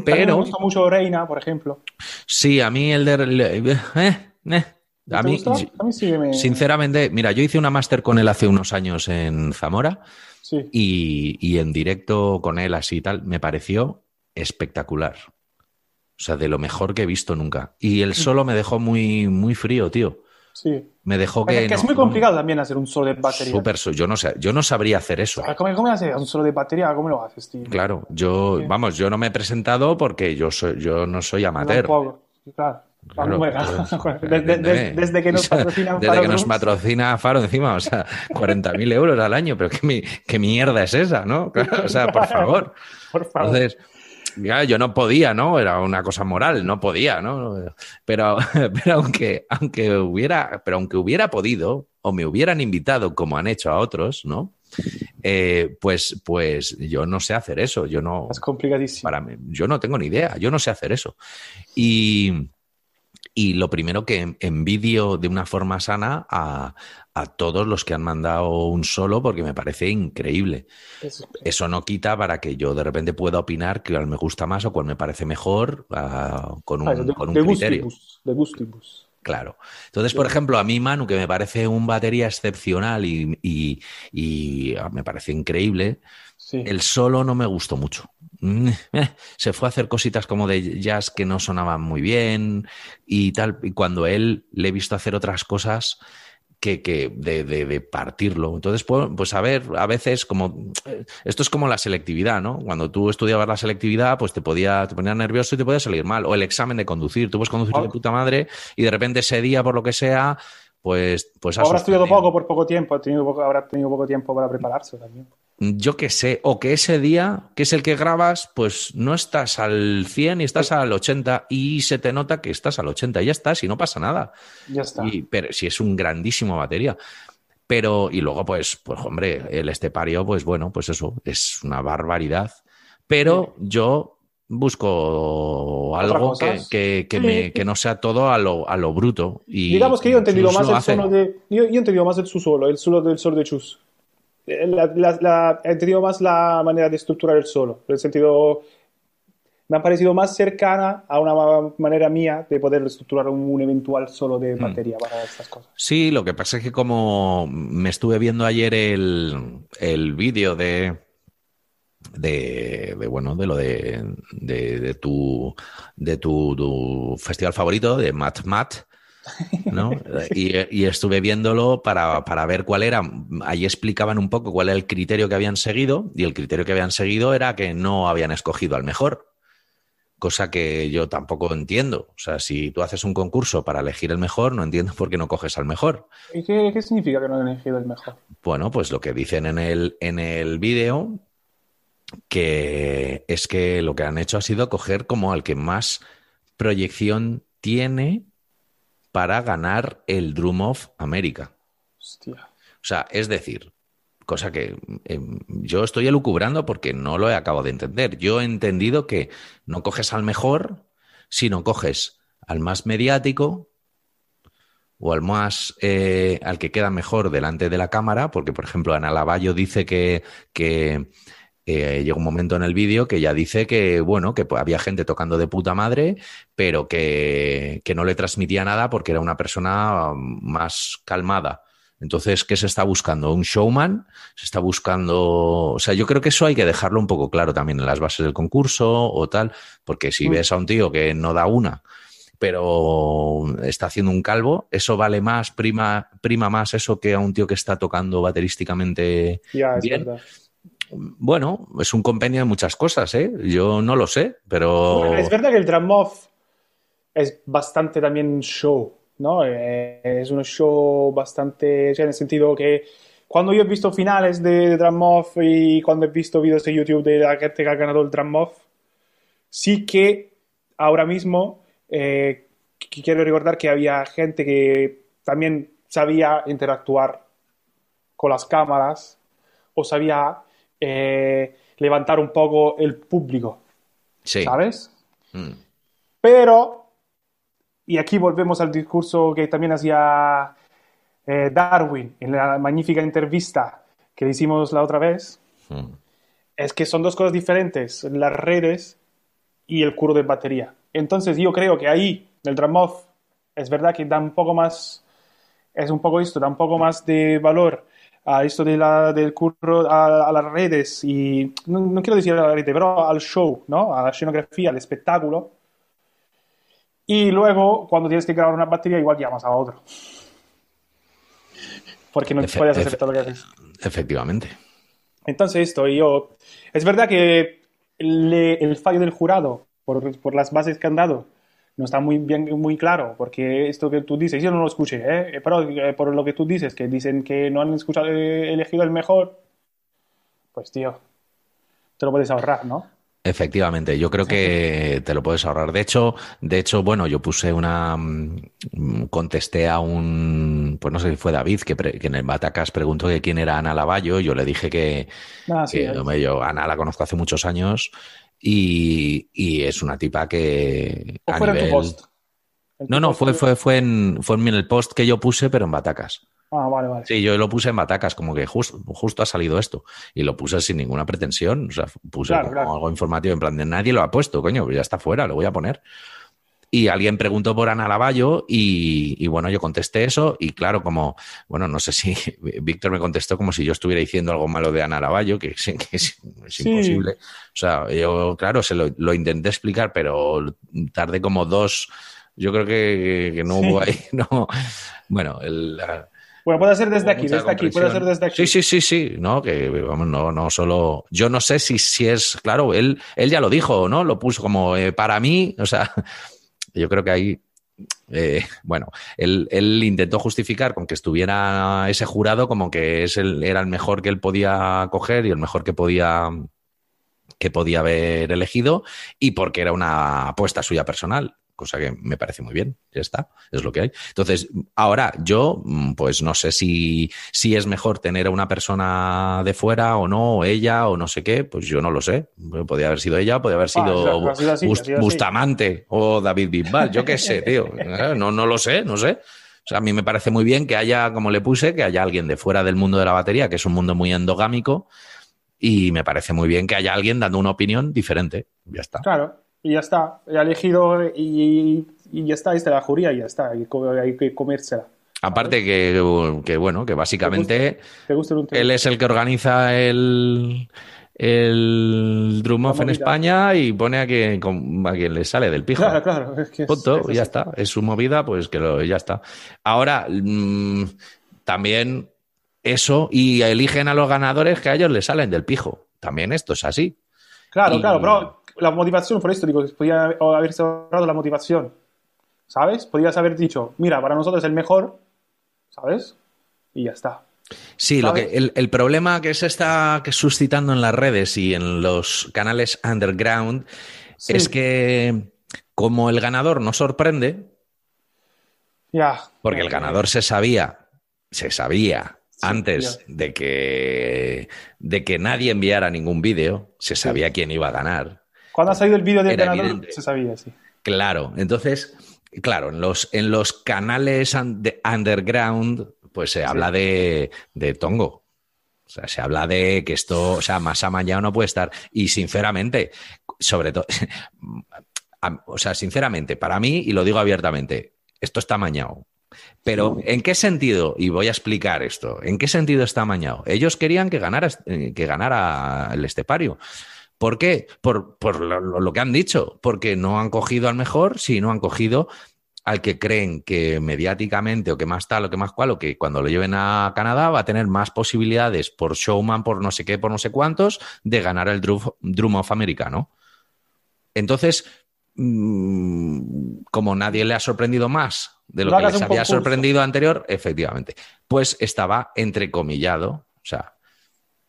Speaker 2: Pero-
Speaker 1: me gusta mucho Reina, por ejemplo.
Speaker 2: Sí, a mí el de... eh, eh, a
Speaker 1: ¿Te
Speaker 2: mí,
Speaker 1: gusta? A mí sí que me...
Speaker 2: Sinceramente, mira, yo hice una máster con él hace unos años en Zamora
Speaker 1: Sí.
Speaker 2: y, y en directo con él así y tal, me pareció espectacular. O sea, de lo mejor que he visto nunca. Y el solo me dejó muy, muy frío, tío.
Speaker 1: Sí.
Speaker 2: Me dejó
Speaker 1: Es
Speaker 2: que...
Speaker 1: que es
Speaker 2: no-
Speaker 1: muy complicado también hacer un solo de batería.
Speaker 2: Súper, yo no sé, yo no sabría hacer eso.
Speaker 1: ¿Cómo, cómo haces un solo de batería? ¿Cómo lo haces, tío?
Speaker 2: Claro, yo,
Speaker 1: Sí.
Speaker 2: vamos, yo no me he presentado porque yo soy, yo no soy amateur.
Speaker 1: Tampoco. Claro.
Speaker 2: Claro, pues,
Speaker 1: desde, desde-
Speaker 2: entiéndeme.
Speaker 1: desde que nos patrocinan
Speaker 2: Desde
Speaker 1: Faro
Speaker 2: que nos
Speaker 1: Drums.
Speaker 2: patrocina Faro encima, o sea, 40.000 euros al año, pero ¿qué, qué mierda es esa, ¿no? O sea, por favor.
Speaker 1: Por favor.
Speaker 2: Entonces, ya, yo no podía, ¿no? Era una cosa moral, no podía, ¿no? Pero, pero aunque, aunque hubiera, pero aunque hubiera podido, o me hubieran invitado, como han hecho a otros, ¿no? eh, pues, pues yo no sé hacer eso. Yo no.
Speaker 1: Es complicadísimo.
Speaker 2: Para mí, yo no tengo ni idea. Yo no sé hacer eso. Y, y lo primero que envidio de una forma sana a, a, todos los que han mandado un solo, porque me parece increíble.
Speaker 1: Es-
Speaker 2: Eso no quita para que yo de repente pueda opinar cuál me gusta más o cuál me parece mejor ah, con un,
Speaker 1: Ah, eso, de,
Speaker 2: con un
Speaker 1: de
Speaker 2: criterio.
Speaker 1: gustibus, de gustibus.
Speaker 2: Claro. Entonces, por ejemplo, a mí Manu, que me parece un batería excepcional y, y- y, ah, me parece increíble,
Speaker 1: Sí.
Speaker 2: el solo no me gustó mucho. Mm, eh, Se fue a hacer cositas como de jazz que no sonaban muy bien y tal. Y cuando él le he visto hacer otras cosas que, que de, de- de partirlo. Entonces, pues, pues a ver, a veces como eh, esto es como la selectividad, ¿no? Cuando tú estudiabas la selectividad, pues te podía, te ponía nervioso y te podía salir mal. O el examen de conducir. Tú puedes conducir de puta madre y de repente ese día, por lo que sea, pues, pues has
Speaker 1: estudiado poco por poco tiempo, ha tenido poco- habrá tenido poco tiempo para prepararse también.
Speaker 2: Yo que sé, o que ese día, que es el que grabas, pues no estás al 100 y estás al 80 y se te nota que estás al 80 y ya estás y no pasa nada.
Speaker 1: Ya está.
Speaker 2: Y, pero si es un grandísimo batería. Pero, y luego, pues, pues, hombre, el estepario, pues bueno, pues eso, es una barbaridad. Pero yo busco algo que, que, que
Speaker 1: Sí.
Speaker 2: me- que no sea todo a lo, a lo bruto. Y
Speaker 1: Digamos que yo he entendido
Speaker 2: Chus
Speaker 1: más el
Speaker 2: hace.
Speaker 1: solo de. Yo, yo he entendido más el su solo, el solo del solo de Chus. La- la- la- he entendido más la manera de estructurar el solo. En el sentido. Me ha parecido más cercana a una manera mía de poder estructurar un, un eventual solo de batería para estas cosas.
Speaker 2: Sí, lo que pasa es que como me estuve viendo ayer el, el vídeo de, de, de, bueno, de lo de, de, de tu, de tu, tu festival favorito, de Mat Mat, ¿no? Y, y estuve viéndolo para, para ver cuál era. Ahí explicaban un poco cuál era el criterio que habían seguido, y el criterio que habían seguido era que no habían escogido al mejor. Cosa que yo tampoco entiendo. O sea, si tú haces un concurso para elegir el mejor, no entiendo por qué no coges al mejor.
Speaker 1: ¿Y qué, qué significa que no han elegido el mejor?
Speaker 2: Bueno, pues lo que dicen en el, en el vídeo, que es que lo que han hecho ha sido coger como al que más proyección tiene para ganar el Drum of America.
Speaker 1: Hostia.
Speaker 2: O sea, es decir, cosa que eh, yo estoy elucubrando porque no lo he acabado de entender. Yo he entendido que no coges al mejor, sino coges al más mediático o al más eh, al que queda mejor delante de la cámara, porque por ejemplo Ana Lavallo dice que, que eh, llega un momento en el vídeo que ya dice que, bueno, que pues, había gente tocando de puta madre, pero que, que no le transmitía nada porque era una persona um, más calmada. Entonces, ¿qué se está buscando? ¿Un showman? ¿Se está buscando...? O sea, yo creo que eso hay que dejarlo un poco claro también en las bases del concurso o tal, porque si
Speaker 1: Mm.
Speaker 2: ves a un tío que no da una, pero está haciendo un calvo, eso vale más, prima, prima más eso que a un tío que está tocando baterísticamente
Speaker 1: Ya, es
Speaker 2: bien.
Speaker 1: verdad.
Speaker 2: Bueno, es un compendio de muchas cosas, ¿eh? Yo no lo sé, pero...
Speaker 1: Es verdad que el drum off es bastante también show, ¿no? Eh, es un show bastante, en el sentido que cuando yo he visto finales de, de drum off y cuando he visto vídeos de YouTube de la gente que ha ganado el drum off, sí que ahora mismo eh, qu- quiero recordar que había gente que también sabía interactuar con las cámaras o sabía eh, levantar un poco el público,
Speaker 2: Sí.
Speaker 1: ¿sabes?
Speaker 2: Mm.
Speaker 1: Pero, y aquí volvemos al discurso que también hacía eh, Darwin en la magnífica entrevista que le hicimos la otra vez,
Speaker 2: Mm.
Speaker 1: es que son dos cosas diferentes, las redes y el curro de batería. Entonces yo creo que ahí, el drum off, es verdad que da un poco más, es un poco esto, da un poco más de valor a esto de la, del curro, a, a las redes y, no, no quiero decir a la red, pero al show, ¿no? A la escenografía, al espectáculo. Y luego, cuando tienes que grabar una batería, igual llamas a otro. Porque no
Speaker 2: Efe-
Speaker 1: puedes hacer
Speaker 2: efe-
Speaker 1: todo lo que haces.
Speaker 2: Efectivamente.
Speaker 1: Entonces, esto, yo. Es verdad que le- el fallo del jurado, por, por las bases que han dado, no está muy bien, muy claro, porque esto que tú dices, yo no lo escuché, ¿eh? pero eh, por lo que tú dices, que dicen que no han escuchado, eh, elegido el mejor, pues tío, te lo puedes ahorrar, ¿no?
Speaker 2: Efectivamente, yo creo que te lo puedes ahorrar. De hecho, de hecho, bueno, yo puse una, mm, contesté a un, pues no sé si fue David, que, pre- que en el Batacas preguntó que quién era Ana Lavallo. Yo le dije que,
Speaker 1: Ah, sí,
Speaker 2: que, yo Ana la conozco hace muchos años y, y es una tipa que
Speaker 1: ¿O
Speaker 2: a
Speaker 1: fue en tu
Speaker 2: nivel-
Speaker 1: post? En tu
Speaker 2: No, no,
Speaker 1: post
Speaker 2: fue, fue, fue en, fue en el post que yo puse, pero en Batacas.
Speaker 1: Ah, vale, vale.
Speaker 2: Sí, yo lo puse en Batacas, como que justo, justo ha salido esto. Y lo puse sin ninguna pretensión. O sea, puse
Speaker 1: Claro,
Speaker 2: como
Speaker 1: claro.
Speaker 2: algo informativo, en plan de nadie lo ha puesto, coño, ya está fuera, lo voy a poner. Y alguien preguntó por Ana Lavallo y, y bueno, yo contesté eso y claro, como, bueno, no sé si Víctor me contestó como si yo estuviera diciendo algo malo de Ana Lavallo, que, es- que es, es
Speaker 1: Sí.
Speaker 2: imposible. O sea, yo, claro, se lo, lo intenté explicar, pero tardé como dos, yo creo que, que no
Speaker 1: Sí.
Speaker 2: hubo ahí, no. Bueno, el, la-
Speaker 1: Bueno, puede ser desde aquí, desde aquí, puede ser desde aquí.
Speaker 2: Sí, sí, sí, sí, no, que vamos, no, no solo. Yo no sé si, si es, claro, él, él ya lo dijo, ¿no? Lo puso como eh, para mí, o sea, yo creo que ahí. eh, bueno, él, intentó justificar con que estuviera ese jurado como que es el, era el mejor que él podía coger y el mejor que podía que podía haber elegido y porque era una apuesta suya personal, cosa que me parece muy bien, ya está, es lo que hay. Entonces, ahora yo, mm, pues no sé si, si es mejor tener a una persona de fuera o no, o ella o no sé qué, pues yo no lo sé. Podría haber sido ella, podría haber sido
Speaker 1: así.
Speaker 2: Bustamante o David Bisbal, yo qué sé, tío. Eh, No, no lo sé, no sé. O sea, a mí me parece muy bien que haya, como le puse, que haya alguien de fuera del mundo de la batería, que es un mundo muy endogámico, y me parece muy bien que haya alguien dando una opinión diferente. Ya está.
Speaker 1: Claro, y ya está. He elegido y, y ya está, esta es la juría y ya está. Hay, que- hay que comérsela.
Speaker 2: Aparte que, que, bueno, que básicamente
Speaker 1: ¿Te gusta
Speaker 2: él es el que organiza el, el Drum
Speaker 1: La
Speaker 2: Off en. España y pone a quien, a quien le sale del pijo.
Speaker 1: Claro, claro. Es que es-
Speaker 2: Punto,
Speaker 1: es
Speaker 2: ya está. Es su movida, pues que lo, ya está. Ahora, mm, también eso, y eligen a los ganadores que a ellos les salen del pijo. También esto es así.
Speaker 1: Claro,
Speaker 2: Y-
Speaker 1: claro, pero la motivación, por esto digo, podía haberse ahorrado la motivación. ¿Sabes? Podrías haber dicho, mira, para nosotros es el mejor, ¿sabes? Y ya está.
Speaker 2: Sí, lo que, el, el problema que se está que suscitando en las redes y en los canales underground
Speaker 1: Sí.
Speaker 2: es que como el ganador no sorprende,
Speaker 1: Ya.
Speaker 2: porque el ganador se sabía, se sabía
Speaker 1: Sí,
Speaker 2: antes de que, de que nadie enviara ningún vídeo, se sabía quién iba a ganar.
Speaker 1: Cuando ha salido el vídeo
Speaker 2: Era
Speaker 1: ganador, se sabía, sí.
Speaker 2: Claro, entonces, claro, en los, en los canales de underground, pues se habla de, de tongo. O sea, se habla de que esto, o sea, más amañado no puede estar. Y sinceramente, sobre todo, o sea, sinceramente, para mí, y lo digo abiertamente, esto está amañado. Pero, ¿en qué sentido? Y voy a explicar esto. ¿En qué sentido está amañado? Ellos querían que ganara, eh, que ganara el estepario. ¿Por qué? Por, por lo, que han dicho. Porque no han cogido al mejor, sino han cogido al que creen que mediáticamente o que más tal o que más cual o que cuando lo lleven a Canadá va a tener más posibilidades por showman, por no sé qué, por no sé cuántos, de ganar el Drum, Drum Off americano. Entonces, mm, como nadie le ha sorprendido más de lo
Speaker 1: No
Speaker 2: que les había
Speaker 1: concurso.
Speaker 2: sorprendido anterior, efectivamente, pues estaba entrecomillado, o sea,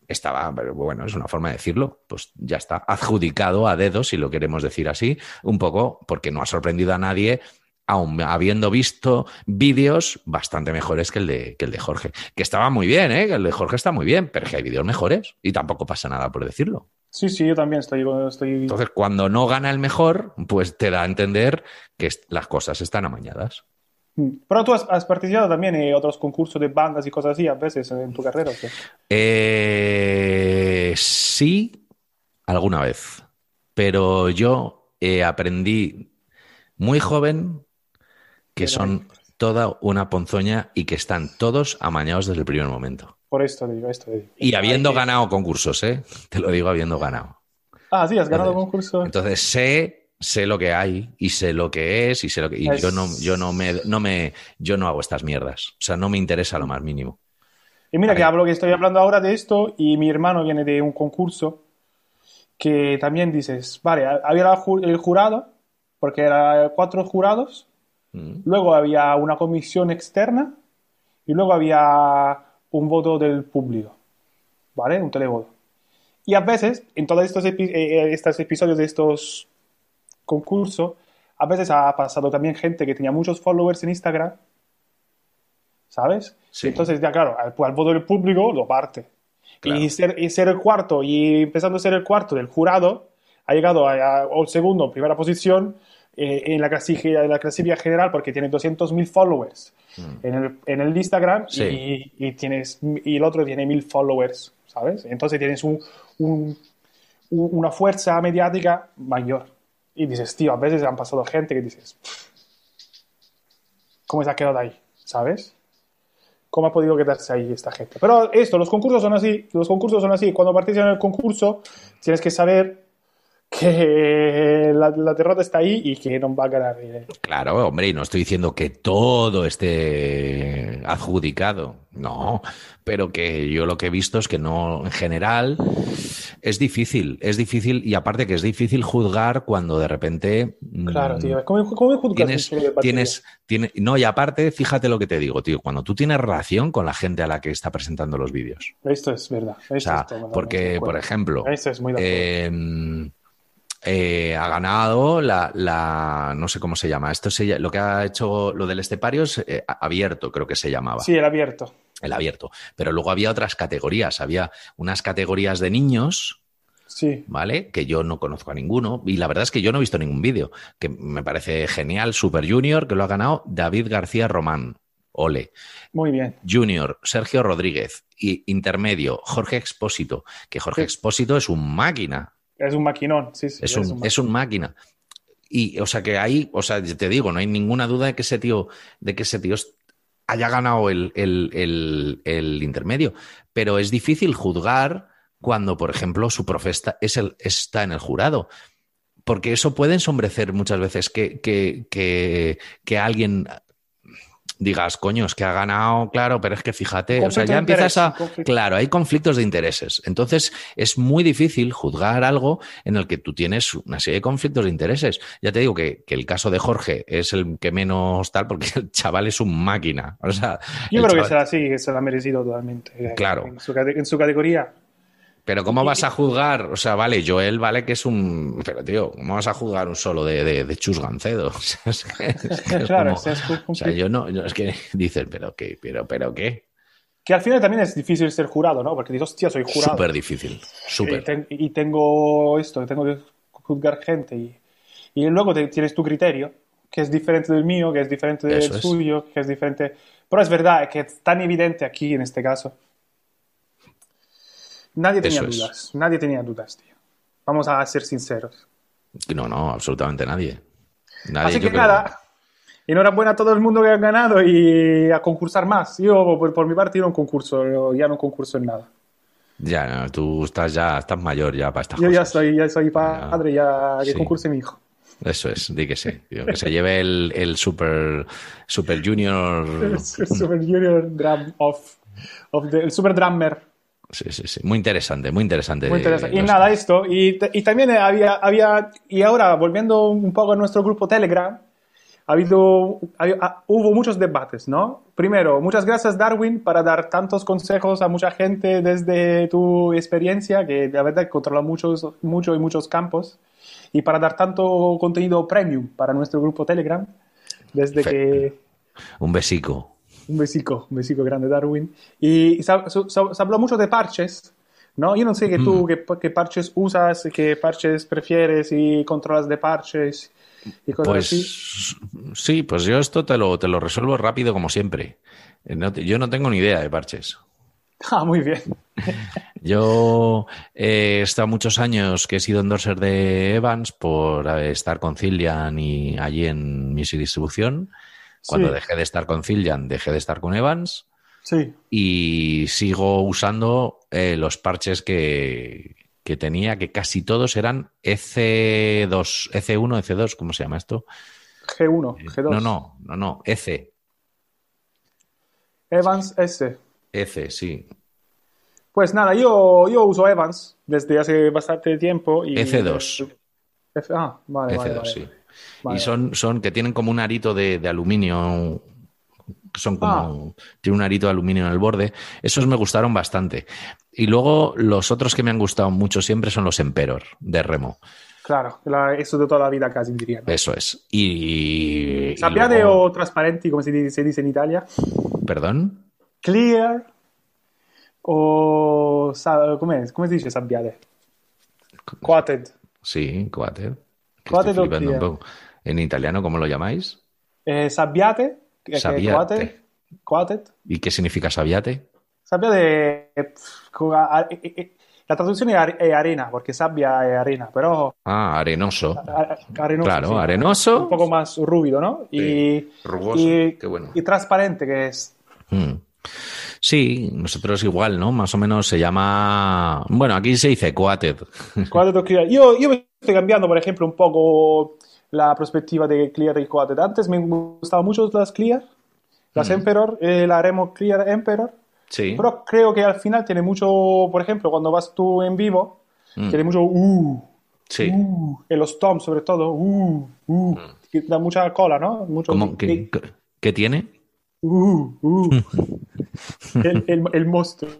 Speaker 2: estaba, pero bueno, es una forma de decirlo, pues ya está, adjudicado a dedos, si lo queremos decir así, un poco porque no ha sorprendido a nadie, aun habiendo visto vídeos bastante mejores que el, de, que el de Jorge, que estaba muy bien, ¿eh? que el de Jorge está muy bien, pero que hay vídeos mejores y tampoco pasa nada por decirlo.
Speaker 1: Sí, sí, yo también estoy... estoy...
Speaker 2: Entonces, cuando no gana el mejor, pues te da a entender que las cosas están amañadas.
Speaker 1: Mm. Pero tú has, has participado también en otros concursos de bandas y cosas así a veces en tu carrera.
Speaker 2: Eh, sí, alguna vez. Pero yo eh, aprendí muy joven que
Speaker 1: Pero-
Speaker 2: son toda una ponzoña y que están todos amañados desde el primer momento.
Speaker 1: Por esto digo, esto digo.
Speaker 2: Y habiendo ganado concursos, ¿eh? Te lo digo habiendo ganado.
Speaker 1: Ah, sí, has ganado
Speaker 2: Entonces-
Speaker 1: concurso.
Speaker 2: Entonces sé, sé lo que hay y sé lo que es y sé lo que y
Speaker 1: Es-
Speaker 2: yo no, yo no me, no me, yo no hago estas mierdas. O sea, no me interesa lo más mínimo.
Speaker 1: Y mira que hablo que estoy hablando ahora de esto y mi hermano viene de un concurso que también dices, vale, había el jurado, porque eran cuatro jurados,
Speaker 2: Mm.
Speaker 1: luego había una comisión externa y luego había un voto del público, ¿vale? Un televoto. Y a veces, en todos estos, epi- eh, eh, estos episodios de estos concursos, a veces ha pasado también gente que tenía muchos followers en Instagram, ¿sabes?
Speaker 2: Sí.
Speaker 1: Entonces, ya claro, al, al voto del público lo parte.
Speaker 2: Claro.
Speaker 1: Y, ser, y ser el cuarto, y empezando a ser el cuarto del jurado, ha llegado a, a- o el segundo, primera posición eh, en, la clasifica, en la clasifica general porque tiene 200.000 followers en, el, en el Instagram
Speaker 2: Sí.
Speaker 1: y, y tienes, y el otro tiene 1.000 followers, ¿sabes? Entonces tienes un, un- un- una fuerza mediática mayor. Y dices, tío, a veces han pasado gente que dices, "Pff, ¿cómo se ha quedado ahí? ¿Sabes? ¿Cómo ha podido quedarse ahí esta gente? Pero esto, los concursos son así, los concursos son así. Cuando participas en el concurso, tienes que saber que la, la derrota está ahí y que no va a ganar. eh.
Speaker 2: Claro, hombre, y no estoy diciendo que todo esté adjudicado, no, pero que yo lo que he visto es que no, en general, es difícil, es difícil, y aparte que es difícil juzgar cuando de repente... mm,
Speaker 1: Claro, tío. ¿Cómo, cómo juzgas
Speaker 2: Tienes,
Speaker 1: de
Speaker 2: tienes, tiene- no, y aparte, fíjate lo que te digo, tío, cuando tú tienes relación con la gente a la que está presentando los vídeos.
Speaker 1: Esto es verdad. Esto
Speaker 2: O sea,
Speaker 1: es
Speaker 2: porque, por ejemplo,
Speaker 1: Esto es muy
Speaker 2: eh, eh, ha ganado la, la- no sé cómo se llama, esto se, lo que ha hecho lo del estepario es eh, abierto, creo que se llamaba,
Speaker 1: Sí, el abierto.
Speaker 2: el abierto. Pero luego había otras categorías, había unas categorías de niños,
Speaker 1: Sí.
Speaker 2: ¿vale? Que yo no conozco a ninguno. Y la verdad es que yo no he visto ningún vídeo. Que me parece genial. Super Junior, que lo ha ganado David García Román. Ole.
Speaker 1: Muy bien.
Speaker 2: Junior, Sergio Rodríguez. Y intermedio, Jorge Expósito. Que Jorge
Speaker 1: Sí.
Speaker 2: Expósito es un máquina.
Speaker 1: Es un maquinón. Sí, sí.
Speaker 2: Es un, es un máquina. Y, o sea, que ahí, o sea, te digo, no hay ninguna duda de que ese tío, de que ese tío haya ganado el, el- el- el intermedio. Pero es difícil juzgar cuando, por ejemplo, su profe está, es el, está en el jurado. Porque eso puede ensombrecer muchas veces que, que, que, que alguien digas, coño, es que ha ganado, claro, pero es que fíjate, o sea, ya empiezas a... Claro, hay conflictos de intereses. Entonces, es muy difícil juzgar algo en el que tú tienes una serie de conflictos de intereses. Ya te digo que, que el caso de Jorge es el que menos tal, porque el chaval es un máquina. O sea,
Speaker 1: Yo creo que será así, que se lo ha merecido totalmente.
Speaker 2: Claro.
Speaker 1: En su, cate- en su categoría.
Speaker 2: Pero ¿cómo vas a juzgar? O sea, vale, Joel vale que es un... Pero, tío, ¿cómo vas a juzgar un solo de, de, de Chus Gancedo? O sea, es que- es que es
Speaker 1: Claro,
Speaker 2: como-
Speaker 1: es- es un
Speaker 2: O sea, yo no... yo- es que dices, ¿pero qué? ¿Pero, pero qué?
Speaker 1: Que al final también es difícil ser jurado, ¿no? Porque dices, hostia, soy jurado.
Speaker 2: Súper difícil.
Speaker 1: Y,
Speaker 2: Súper.
Speaker 1: ten- y tengo esto, tengo que juzgar gente. Y, y luego te- tienes tu criterio, que es diferente del mío, que es diferente del
Speaker 2: Eso es.
Speaker 1: suyo, que es diferente. Pero es verdad que es tan evidente aquí en este caso. Nadie tenía
Speaker 2: Eso es.
Speaker 1: dudas, nadie tenía dudas, tío. Vamos a ser sinceros.
Speaker 2: No, no, absolutamente nadie. Nadie,
Speaker 1: Así
Speaker 2: yo
Speaker 1: que
Speaker 2: creo-
Speaker 1: nada, enhorabuena a todo el mundo que ha ganado y a concursar más. Yo, por, por mi parte, yo no concurso, yo ya no concurso en nada.
Speaker 2: Ya, no, tú estás ya, estás mayor ya para estas
Speaker 1: Yo ya
Speaker 2: cosas.
Speaker 1: soy, ya soy padre, ya que
Speaker 2: Sí.
Speaker 1: concurse mi hijo.
Speaker 2: Eso es, di que sí. tío, que se lleve el, el super, super junior.
Speaker 1: El Super Junior Drum of, of the- el Super Drummer.
Speaker 2: Sí, sí, sí. Muy interesante, muy interesante.
Speaker 1: Muy interesante. Y nada, esto. Y, y también había, había, y ahora volviendo un poco a nuestro grupo Telegram, ha habido, ha- ha- hubo muchos debates, ¿no? Primero, muchas gracias Darwin para dar tantos consejos a mucha gente desde tu experiencia, que la verdad controla muchos, mucho y muchos campos, y para dar tanto contenido premium para nuestro grupo Telegram, desde que...
Speaker 2: Un besico.
Speaker 1: Un besico, un besico grande, Darwin. Y se, ha- se- se habló mucho de parches, ¿no? Yo no sé que tú, qué, qué parches usas, qué parches prefieres y controlas de parches y cosas así.
Speaker 2: Pues sí, pues yo esto te lo, te lo resuelvo rápido como siempre. Eh, no te- yo no tengo ni idea de parches.
Speaker 1: Ah, muy bien.
Speaker 2: Yo eh, he estado muchos años que he sido endorser de Evans por eh, estar con Cillian y allí en Music Distribución. Cuando
Speaker 1: Sí.
Speaker 2: dejé de estar con Cillian, dejé de estar con Evans
Speaker 1: Sí,
Speaker 2: y sigo usando eh, los parches que, que tenía, que casi todos eran E EC2, EC1, EC2, ¿cómo se llama esto?
Speaker 1: G1, G2.
Speaker 2: No, no, no, no, EC,
Speaker 1: Evans S.
Speaker 2: EC, sí.
Speaker 1: Pues nada, yo, yo uso Evans desde hace bastante tiempo. Y,
Speaker 2: EC2.
Speaker 1: F- ah, vale, vale,
Speaker 2: EC2,
Speaker 1: vale.
Speaker 2: sí.
Speaker 1: Vale,
Speaker 2: y son, son que tienen como un arito de, de aluminio, son como, tiene un arito de aluminio en el borde. Esos me gustaron bastante. Y luego los otros que me han gustado mucho siempre son los Emperor de Remo.
Speaker 1: Claro, la- eso de toda la vida casi diría. ¿no?
Speaker 2: Eso es. Y. luego-
Speaker 1: o trasparenti, come si dice, in Italia?
Speaker 2: ¿Perdón?
Speaker 1: Clear o... sa- Come, come si dice sabbiate? Coated.
Speaker 2: Sí, Coated. Que estoy flipando un poco. En italiano, ¿cómo lo llamáis?
Speaker 1: Eh, sabbiate, que- que- coated.
Speaker 2: ¿Y qué significa sabiate?
Speaker 1: Sabbiate, pff, co- a- a- e- e- la are- è arena, perché sabbia è arena, però
Speaker 2: Ah, arenoso. Claro,
Speaker 1: sí.
Speaker 2: arenoso.
Speaker 1: un poco más rúvido, ¿no? Y,
Speaker 2: rugoso,
Speaker 1: y,
Speaker 2: qué bueno.
Speaker 1: y transparente que es.
Speaker 2: Mm. Sí, nosotros igual, ¿no? Más o menos se llama. Bueno, aquí se dice coated.
Speaker 1: Quadet o clear. Io, io mi estoy cambiando, por ejemplo, un poco la perspectiva de clear y quated. Antes me gustaban mucho las clear, las Emperor, eh, la Remo Clear Emperor,
Speaker 2: Sí.
Speaker 1: pero creo que al final tiene mucho, por ejemplo, cuando vas tú en vivo, tiene mucho uh,
Speaker 2: Sí.
Speaker 1: uh, en los toms sobre todo, uh, uh, que da mucha cola, ¿no? Mucho,
Speaker 2: ¿Cómo? ¿Qué, qué- qué tiene?
Speaker 1: Uh, uh. el, el, el monstruo.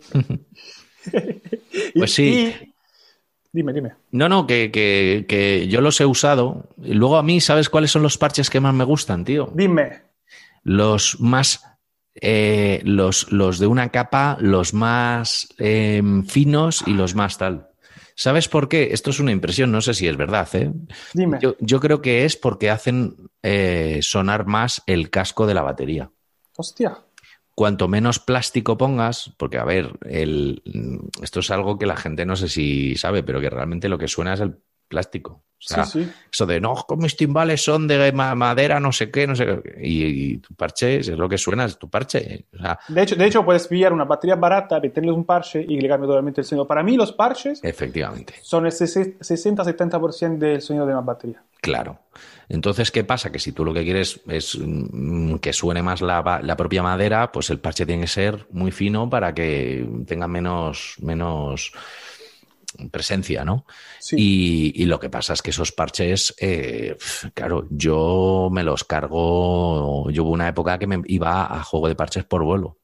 Speaker 2: Pues sí.
Speaker 1: y- Dime, dime.
Speaker 2: No, no, que, que, que yo los he usado. Y luego a mí, ¿sabes cuáles son los parches que más me gustan, tío?
Speaker 1: Dime.
Speaker 2: Los más. eh, los, los de una capa, los más eh, finos y los más tal. ¿Sabes por qué? Esto es una impresión, no sé si es verdad, ¿eh?
Speaker 1: Dime.
Speaker 2: Yo, yo creo que es porque hacen eh, sonar más el casco de la batería.
Speaker 1: Hostia.
Speaker 2: Cuanto menos plástico pongas, porque a ver, el, esto es algo que la gente no sé si sabe, pero que realmente lo que suena es el plástico. O sea,
Speaker 1: Sí, sí.
Speaker 2: eso de no, mis timbales son de ma- madera, no sé qué, no sé qué. Y, y tu parche es lo que suena, es tu parche. O sea,
Speaker 1: De hecho, de hecho, puedes pillar una batería barata, meterles un parche y le cambia totalmente el sonido. Para mí, los parches
Speaker 2: efectivamente.
Speaker 1: son el 60-70% del sonido de una batería.
Speaker 2: Claro. Entonces, ¿qué pasa? Que si tú lo que quieres es mm, que suene más la, la propia madera, pues el parche tiene que ser muy fino para que tenga menos, menos presencia, ¿no?
Speaker 1: Sí.
Speaker 2: Y, y lo que pasa es que esos parches, eh, claro, yo me los cargo. Yo hubo una época que me iba a juego de parches por vuelo.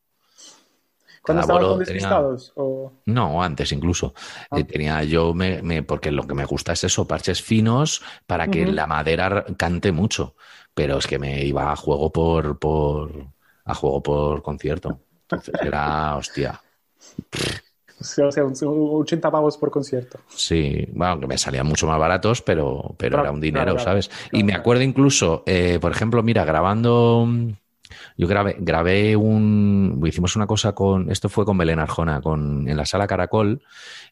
Speaker 1: Con
Speaker 2: tenía-
Speaker 1: despistados. O...
Speaker 2: No, antes incluso.
Speaker 1: Ah.
Speaker 2: Eh, tenía yo, me, me- porque lo que me gusta es eso, parches finos para que la madera cante mucho. Pero es que me iba a juego por, por, a juego por concierto. Entonces era, hostia.
Speaker 1: O sea, un- un 80 pavos por concierto.
Speaker 2: Sí, bueno, que me salían mucho más baratos, pero, pero
Speaker 1: Claro,
Speaker 2: era un dinero,
Speaker 1: claro,
Speaker 2: ¿sabes?
Speaker 1: claro,
Speaker 2: y me acuerdo incluso, eh, por ejemplo, mira, grabando, mm, yo grabé, grabé un, hicimos una cosa con, esto fue con Belén Arjona, con, en la sala Caracol,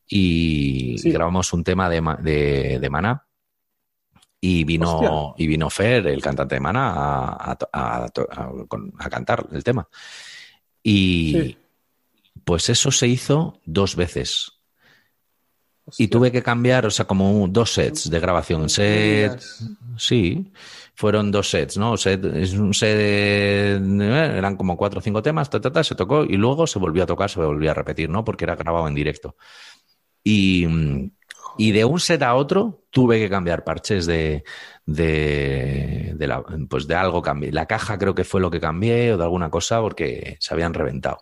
Speaker 2: y,
Speaker 1: Sí.
Speaker 2: y grabamos un tema de, de, de Maná. Y vino,
Speaker 1: Hostia.
Speaker 2: y vino Fer, el cantante de Maná, a, a a cantar el tema. Y
Speaker 1: Sí.
Speaker 2: pues eso se hizo dos veces.
Speaker 1: Hostia.
Speaker 2: Y tuve que cambiar, o sea, como dos sets de grabación. Set, sí, fueron dos sets, ¿no? Set, es un set, de- eh, eran como cuatro o cinco temas, ta, ta, ta, se tocó y luego se volvió a tocar, se volvió a repetir, ¿no? Porque era grabado en directo. Y, y de un set a otro tuve que cambiar parches de, de, de la- pues de algo cambié. La caja creo que fue lo que cambié o de alguna cosa porque se habían reventado.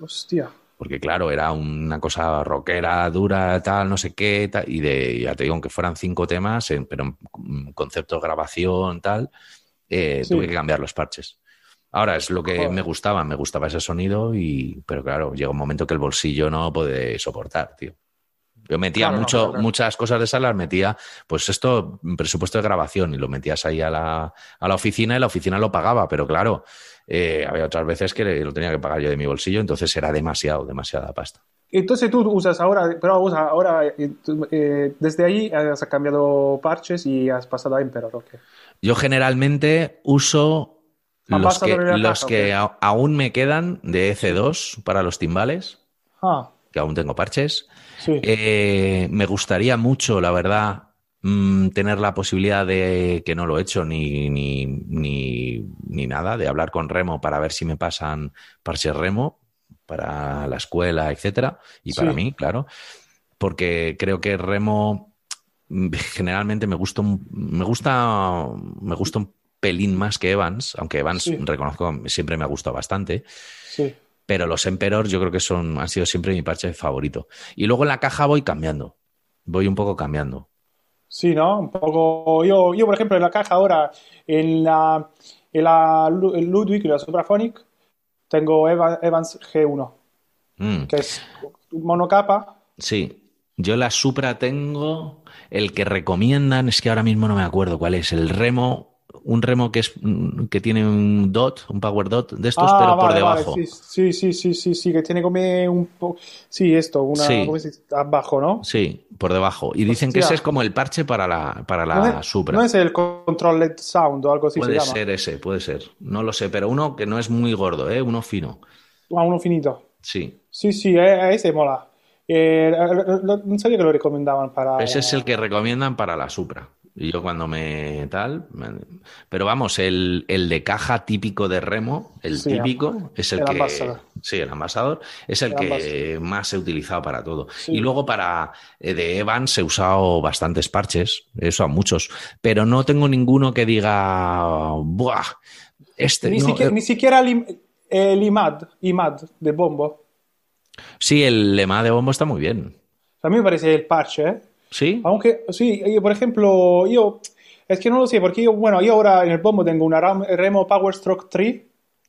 Speaker 1: Hostia.
Speaker 2: Porque claro, era una cosa rockera, dura, tal, no sé qué, tal, y de, ya te digo, aunque fueran cinco temas, en- pero en mm, concepto de grabación, tal, eh,
Speaker 1: Sí.
Speaker 2: tuve que cambiar los parches. Ahora es lo que
Speaker 1: Joder.
Speaker 2: me gustaba, me gustaba ese sonido, y, pero claro, llega un momento que el bolsillo no puede soportar, tío. Yo metía
Speaker 1: Claro, no,
Speaker 2: mucho,
Speaker 1: claro, claro.
Speaker 2: muchas cosas de salas, metía, pues esto, presupuesto de grabación, y lo metías ahí a la, a la oficina y la oficina lo pagaba, pero claro, eh, había otras veces que lo tenía que pagar yo de mi bolsillo, entonces era demasiado, demasiada pasta.
Speaker 1: Entonces tú usas ahora, pero usa ahora, eh, eh, desde ahí has cambiado parches y has pasado a Emperor, ¿ok?
Speaker 2: Yo generalmente uso los que, los
Speaker 1: caja,
Speaker 2: que
Speaker 1: ¿o
Speaker 2: a- aún me quedan de EC2 para los timbales,
Speaker 1: Ah,
Speaker 2: que aún tengo parches.
Speaker 1: sí.
Speaker 2: Eh, me gustaría mucho, la verdad, mm, tener la posibilidad de, que no lo he hecho ni, ni, ni, ni nada, de hablar con Remo para ver si me pasan parches Remo para la escuela, etcétera, y para mí, claro, porque creo que Remo mm, generalmente me gusta un, me gusta me gusta un pelín más que Evans, aunque Evans
Speaker 1: Sí.
Speaker 2: reconozco siempre me ha gustado bastante,
Speaker 1: sí.
Speaker 2: Pero los Emperor yo creo que son, han sido siempre mi parche favorito. Y luego en la caja voy cambiando, voy un poco cambiando.
Speaker 1: Sí, ¿no? Un poco. Yo, yo por ejemplo, en la caja ahora, en la, en la el Ludwig y la Supraphonic, tengo Eva- Evans G1,
Speaker 2: Mm.
Speaker 1: que es monocapa.
Speaker 2: Sí, yo la Supra tengo, el que recomiendan, es que ahora mismo no me acuerdo cuál es, el remo, un remo que es mm, que tiene un dot, un power dot de estos,
Speaker 1: Ah,
Speaker 2: pero por
Speaker 1: vale,
Speaker 2: debajo.
Speaker 1: sí, sí, sí, sí, sí, sí, que tiene como un poco. Sí, esto, una.
Speaker 2: Sí.
Speaker 1: Abajo, ¿no?
Speaker 2: Sí, por debajo. Y dicen que ese es como el parche para la, para la
Speaker 1: no, es,
Speaker 2: Supra.
Speaker 1: no es el control LED sound o algo así
Speaker 2: puede
Speaker 1: se llama.
Speaker 2: ser ese, puede ser. No lo sé, pero uno que no es muy gordo, ¿eh? Uno fino.
Speaker 1: Ah, uno finito.
Speaker 2: Sí.
Speaker 1: Sí, sí, eh, ese mola. Eh, eh, eh, no sabía que lo recomendaban para.
Speaker 2: Ese es el que recomiendan para la Supra. Y yo cuando me tal. Pero vamos, el, el de caja típico de remo, el
Speaker 1: Sí,
Speaker 2: típico, es el,
Speaker 1: el
Speaker 2: que.
Speaker 1: Ambassador.
Speaker 2: Sí, el ambasador, es el,
Speaker 1: El
Speaker 2: que
Speaker 1: Ambassador.
Speaker 2: más he utilizado para todo.
Speaker 1: Sí.
Speaker 2: Y luego para eh, de Evans he usado bastantes parches, he usado muchos, pero no tengo ninguno que diga. ¡Buah! Este.
Speaker 1: Ni,
Speaker 2: no,
Speaker 1: siquiera,
Speaker 2: eh,
Speaker 1: ni siquiera el, el IMAD, IMAD de Bombo.
Speaker 2: Sí, el lema de bombo está muy bien.
Speaker 1: A mí me parece el parche, ¿eh?
Speaker 2: ¿Sí?
Speaker 1: Aunque, sí, yo, por ejemplo, yo, es que no lo sé, porque yo, bueno, yo ahora en el bombo tengo una Ram- Remo Power Stroke 3.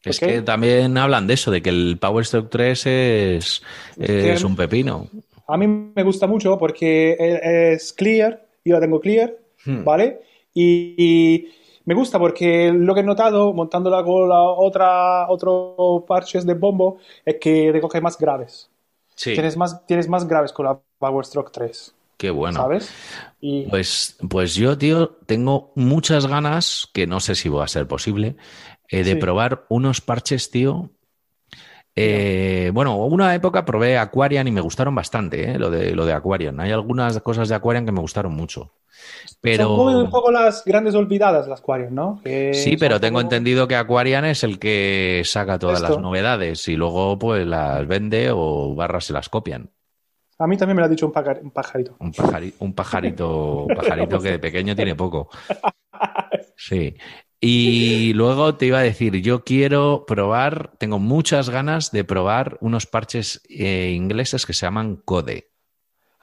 Speaker 2: Es que también hablan de eso, de que el Power Stroke 3 es,
Speaker 1: que-
Speaker 2: es un pepino.
Speaker 1: A mí me gusta mucho porque e- es clear, yo la tengo clear,
Speaker 2: Hmm.
Speaker 1: ¿vale? Y, y me gusta porque lo que he notado montándola con la otra, otro parches de bombo es que recoge más graves.
Speaker 2: Sí,
Speaker 1: Tienes más, tienes más graves con la Power Stroke 3,
Speaker 2: qué bueno.
Speaker 1: ¿sabes? Y
Speaker 2: Pues, pues yo, tío, tengo muchas ganas, que no sé si va a ser posible, eh, de
Speaker 1: Sí.
Speaker 2: probar unos parches, tío. Eh, bueno, una época probé Aquarian y me gustaron bastante, eh, lo de, lo de Aquarian. Hay algunas cosas de Aquarian que me gustaron mucho. Pero...
Speaker 1: son como un poco las grandes olvidadas las Aquarian, ¿no? Que
Speaker 2: Sí, pero tengo entendido que Aquarian es el que saca todas
Speaker 1: Esto.
Speaker 2: las novedades y luego pues las vende o barras se las copian.
Speaker 1: A mí también me lo ha dicho un, pajar- un pajarito.
Speaker 2: Un, pajari- un pajarito, un pajarito que de pequeño tiene poco. Sí. Y luego te iba a decir, yo quiero probar, tengo muchas ganas de probar unos parches eh, ingleses que se llaman Code.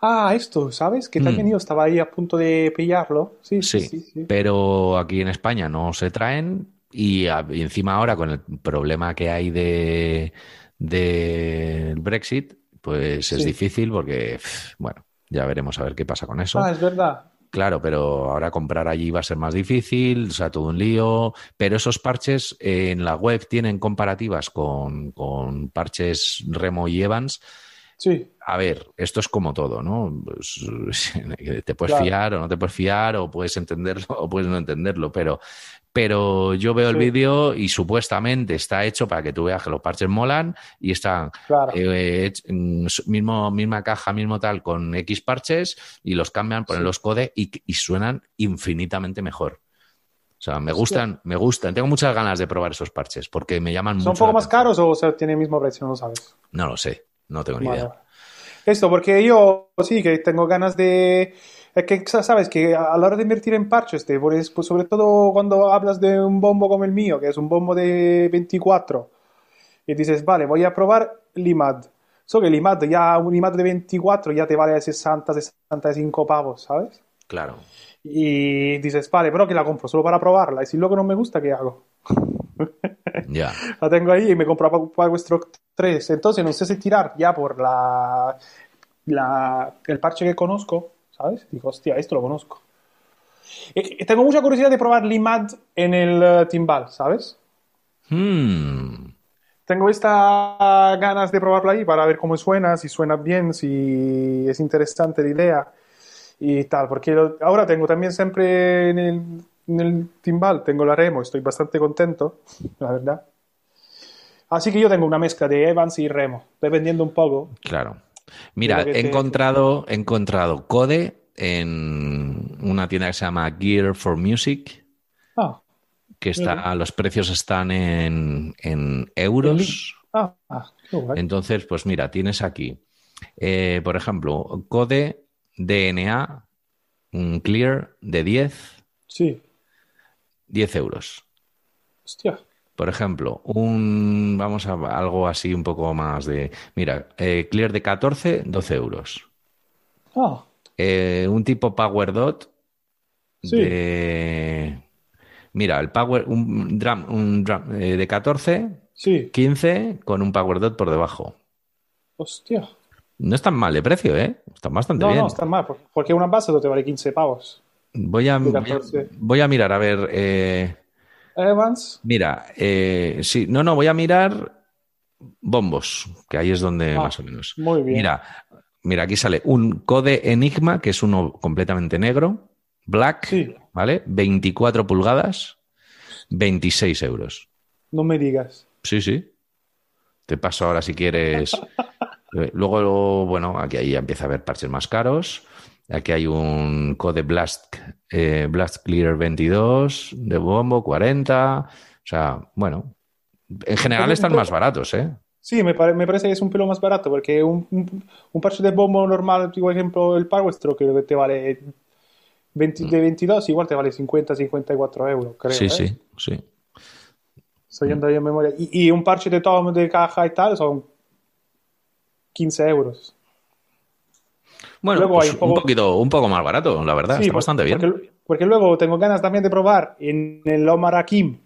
Speaker 1: Ah, esto, ¿sabes? Que también
Speaker 2: Mm.
Speaker 1: yo estaba ahí a punto de pillarlo. Sí, sí,
Speaker 2: Sí,
Speaker 1: sí. sí.
Speaker 2: pero aquí en España no se traen y, a- y encima ahora con el problema que hay de del Brexit, pues es
Speaker 1: Sí.
Speaker 2: difícil porque, bueno, ya veremos a ver qué pasa con eso.
Speaker 1: Ah, es verdad.
Speaker 2: Claro, pero ahora comprar allí va a ser más difícil, o sea, todo un lío. Pero esos parches eh, en la web tienen comparativas con, con parches Remo y Evans.
Speaker 1: Sí.
Speaker 2: A ver, esto es como todo, ¿no? Pues, te puedes
Speaker 1: Claro.
Speaker 2: fiar o no te puedes fiar, o puedes entenderlo o puedes no entenderlo, pero, pero yo veo el vídeo y supuestamente está hecho para que tú veas que los parches molan y están
Speaker 1: Claro.
Speaker 2: eh, mm, mismo, misma caja, mismo tal, con X parches y los cambian, ponen
Speaker 1: Sí.
Speaker 2: los code y, y suenan infinitamente mejor. O sea, me gustan, me gustan. Tengo muchas ganas de probar esos parches porque me llaman
Speaker 1: ¿Son un
Speaker 2: mucho.
Speaker 1: poco
Speaker 2: la
Speaker 1: más
Speaker 2: atención.
Speaker 1: caros o sea, tienen el mismo precio? No lo sabes.
Speaker 2: No lo sé, no tengo ni
Speaker 1: Vale,
Speaker 2: idea.
Speaker 1: Esto, porque yo sí que tengo ganas de... Es que, sabes, que a la hora de invertir en parches, te pones, pues, sobre todo cuando hablas de un bombo como el mío, que es un bombo de 24, y dices, vale, voy a probar l'IMAD. So que el IMAD, ya un IMAD de 24 ya te vale 60, 65 pavos, ¿sabes?
Speaker 2: Claro.
Speaker 1: Y dices, vale, pero que la compro solo para probarla. Y si luego no me gusta, ¿qué hago?
Speaker 2: Ya.
Speaker 1: La tengo ahí y me compro Power Stroke 3. Entonces no sé si tirar ya por la, la- el parche que conozco, ¿sabes? Digo, hostia, esto lo conozco. Y- y tengo mucha curiosidad de probar Limad en el eh, timbal, ¿sabes?
Speaker 2: Hmm.
Speaker 1: Tengo estas ganas de probarlo ahí para ver cómo suena, si suena bien, si es interesante la idea y tal. Porque lo- ahora tengo también siempre en el, en el timbal, tengo la Remo, estoy bastante contento, la verdad. Así que yo tengo una mezcla de Evans y Remo, dependiendo un poco.
Speaker 2: Claro. Mira, he encontrado, he encontrado Code en una tienda que se llama Gear for Music,
Speaker 1: Ah,
Speaker 2: que está, los precios están en, en euros.
Speaker 1: ah, ah.
Speaker 2: Entonces, pues mira, tienes aquí, eh, por ejemplo, Code DNA un Clear de 10,
Speaker 1: Sí,
Speaker 2: 10 euros.
Speaker 1: hostia.
Speaker 2: Por ejemplo, un vamos a algo así un poco más de. Mira, eh, Clear de 14, 12 euros.
Speaker 1: Ah,
Speaker 2: Eh, un tipo Power Dot
Speaker 1: Sí.
Speaker 2: de. Mira, el Power. Un drum, un drum, eh, de 14,
Speaker 1: sí.
Speaker 2: 15 con un Power Dot por debajo.
Speaker 1: Hostia.
Speaker 2: No es tan mal de precio, ¿eh? Están bastante
Speaker 1: No,
Speaker 2: bien.
Speaker 1: no, está mal, por- porque una base te vale 15 pavos.
Speaker 2: Voy a, voy a,
Speaker 1: 14.
Speaker 2: voy a mirar, a ver. eh,
Speaker 1: Evans,
Speaker 2: mira, eh, sí, no, no, voy a mirar bombos, que ahí es donde
Speaker 1: Ah,
Speaker 2: más o menos.
Speaker 1: muy bien.
Speaker 2: Mira, mira, aquí sale un Code Enigma, que es uno completamente negro, black,
Speaker 1: Sí.
Speaker 2: ¿vale? 24 pulgadas, 26 euros.
Speaker 1: no me digas.
Speaker 2: Sí, sí. Te paso ahora si quieres. Eh, Luego, bueno, aquí ahí ya empieza a haber parches más caros. Aquí hay un Code Blast, eh, Blast Clear 22 de bombo, 40. O sea, bueno, en general están más baratos, ¿eh?
Speaker 1: Sí, me, pare- me parece que es un pelo más barato, porque un, un, un parche de bombo normal, por ejemplo, el Power Stroke, que te vale 20 de 22, igual te vale 50, 54 euros, creo.
Speaker 2: Sí,
Speaker 1: ¿eh?
Speaker 2: sí, sí.
Speaker 1: Estoy yendo ahí en memoria. Y, y un parche de Tom de caja y tal son 15 euros.
Speaker 2: Bueno,
Speaker 1: Luego
Speaker 2: pues
Speaker 1: hay un
Speaker 2: un,
Speaker 1: poco-
Speaker 2: poquito, un poco más barato, la verdad,
Speaker 1: Sí,
Speaker 2: está
Speaker 1: por-
Speaker 2: bastante bien.
Speaker 1: Porque, porque luego tengo ganas también de probar en el Omar Hakim,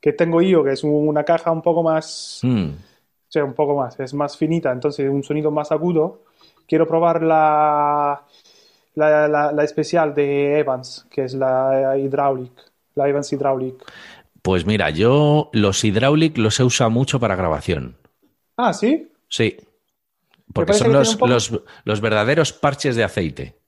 Speaker 1: que tengo yo, que es una caja un poco más,
Speaker 2: Mm.
Speaker 1: o sea, un poco más, es más finita, entonces un sonido más agudo. Quiero probar la, la, la- la especial de Evans, que es la Hydraulic, la Evans Hydraulic.
Speaker 2: Pues mira, yo los Hydraulic los he usado mucho para grabación.
Speaker 1: Ah, ¿sí?
Speaker 2: Sí. Porque son los,
Speaker 1: poco-
Speaker 2: los, los verdaderos parches de aceite.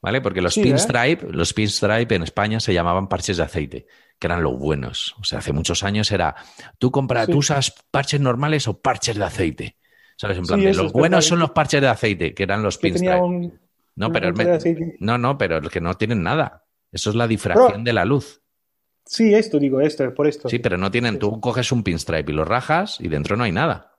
Speaker 2: ¿Vale? Porque los
Speaker 1: Sí, ¿eh?
Speaker 2: pinstripe, los pinstripe en España se llamaban parches de aceite, que eran los buenos. O sea, hace muchos años era, tú compras,
Speaker 1: Sí.
Speaker 2: tú usas parches normales o parches de aceite. ¿Sabes? En plan,
Speaker 1: Sí,
Speaker 2: de,
Speaker 1: eso
Speaker 2: los buenos son los parches de aceite, que eran los pinstripe.
Speaker 1: un...
Speaker 2: No, pero el no, no, pero el que no tienen nada. Eso es la difracción de la luz.
Speaker 1: Sí, esto digo, esto, por esto.
Speaker 2: Sí, pero no tienen. Tú coges un pinstripe y lo rajas y dentro no hay nada.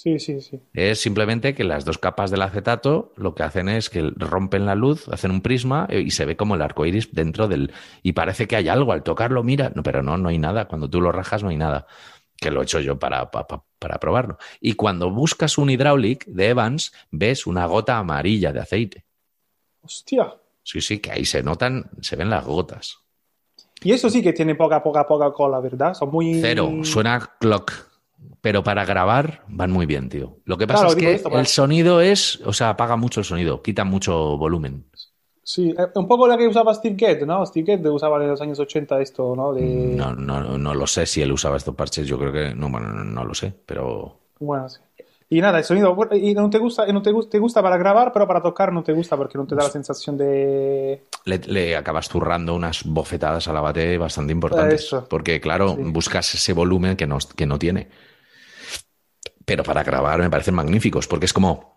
Speaker 1: Sí, sí, sí.
Speaker 2: Es simplemente que las dos capas del acetato lo que hacen es que rompen la luz, hacen un prisma eh, y se ve como el arco iris dentro del. Y parece que hay algo al tocarlo, mira. No, pero no, no hay nada. Cuando tú lo rajas, no hay nada. Que lo he hecho yo para, pa- pa- para probarlo. Y cuando buscas un Hydraulic de Evans, ves una gota amarilla de aceite.
Speaker 1: Hostia.
Speaker 2: Sí, sí, que ahí se notan, se ven las gotas.
Speaker 1: Y eso sí que tiene poca, poca, poca cola, ¿verdad? Son muy...
Speaker 2: Cero, suena clock. Pero para grabar van muy bien, tío. Lo que pasa
Speaker 1: Claro,
Speaker 2: es que
Speaker 1: esto,
Speaker 2: el sonido es, o sea, apaga mucho el sonido, quita mucho volumen.
Speaker 1: Sí, eh, un poco la que usaba Steve Gadd, ¿no? Steve Gadd usaba en los años 80 esto, ¿no? De...
Speaker 2: No, no, no lo sé si él usaba estos parches, yo creo que no, bueno, no, no lo sé, pero
Speaker 1: Bueno, sí. Y nada, el sonido, y no te gusta, no te, te gusta para grabar, pero para tocar no te gusta porque no te da la sensación de...
Speaker 2: le, le acabas zurrando unas bofetadas a la bate bastante importantes.
Speaker 1: Eso.
Speaker 2: Porque, claro,
Speaker 1: Sí.
Speaker 2: buscas ese volumen que no, que no tiene. Pero para grabar me parecen magníficos, porque es como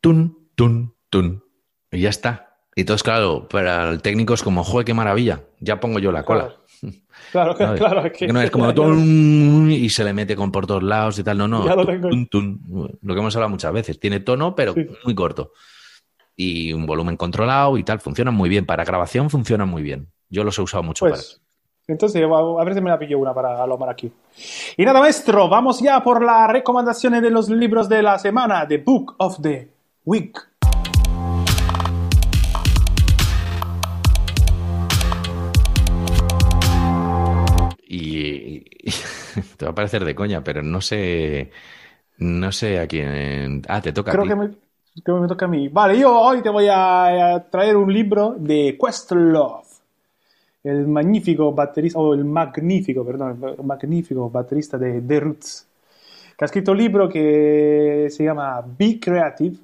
Speaker 2: tun, tun, tun. Y ya está. Y entonces, claro, para el técnico es como, joder, qué maravilla, ya pongo yo la cola.
Speaker 1: Claro,
Speaker 2: ¿sabes?
Speaker 1: claro, es que...
Speaker 2: No es como
Speaker 1: ya-
Speaker 2: tun, y se le mete con por todos lados y tal. No, no.
Speaker 1: Ya lo
Speaker 2: tun. Lo que hemos hablado muchas veces. Tiene tono, pero
Speaker 1: Sí.
Speaker 2: muy corto. Y un volumen controlado y tal. Funcionan muy bien. Para grabación funcionan muy bien. Yo los he usado mucho
Speaker 1: Pues, entonces, a a ver si me la pillo una para Alomar aquí. Y nada, maestro, vamos ya por las recomendaciones de los libros de la semana, The Book of the Week.
Speaker 2: Y, y- te va a parecer de coña, pero no sé. No sé a quién. Ah, te toca a
Speaker 1: Creo
Speaker 2: ti.
Speaker 1: que me, creo que me toca a mí. Vale, yo hoy te voy a, a traer un libro de Questlove, el magnífico baterista, o el magnífico, perdón, magnífico baterista de The Roots, que ha escrito un libro que se llama Be Creative,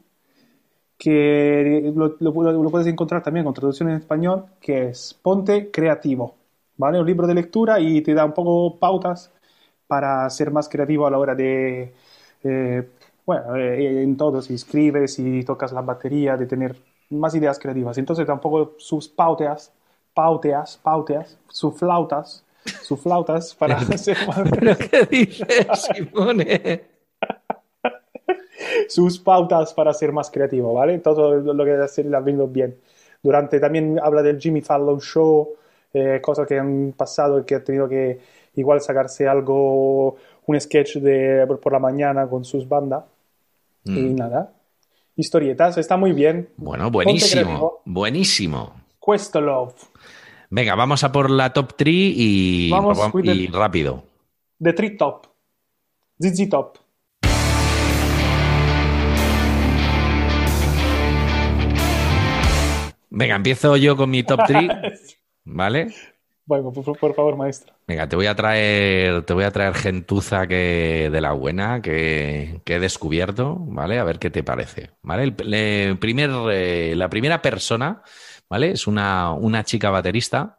Speaker 1: que lo, puedes encontrar también con traducción en español, que es Ponte Creativo, ¿vale? Un libro de lectura y te da un poco pautas para ser más creativo a la hora de, eh, bueno, eh, en todo, si escribes, si tocas la batería, de tener más ideas creativas. Entonces tampoco sus pauteas, pauteas, pauteas, sus flautas, sus flautas para ser más
Speaker 2: ¿Pero qué dices, Simone?
Speaker 1: sus pautas para ser más creativo, ¿vale? Todo lo que hacer la venido bien. Durante también habla del Jimmy Fallon Show, eh, cosas que han pasado y que ha tenido que, igual sacarse algo, un sketch de por la mañana con sus bandas. Y
Speaker 2: Mm.
Speaker 1: nada. Historietas, está muy bien.
Speaker 2: Bueno, buenísimo, buenísimo.
Speaker 1: Questo Love.
Speaker 2: Venga, vamos a por la top 3 y,
Speaker 1: Vamos the-
Speaker 2: rápido.
Speaker 1: The Tree Top. ZZ Top.
Speaker 2: Venga, empiezo yo con mi top 3, ¿vale?
Speaker 1: Bueno, por, por favor, maestro.
Speaker 2: Venga, te voy a traer, te voy a traer gentuza que, de la buena que, que he descubierto, ¿vale? A ver qué te parece, ¿vale? El, primer, eh, la primera persona, ¿vale? Es una, una chica baterista.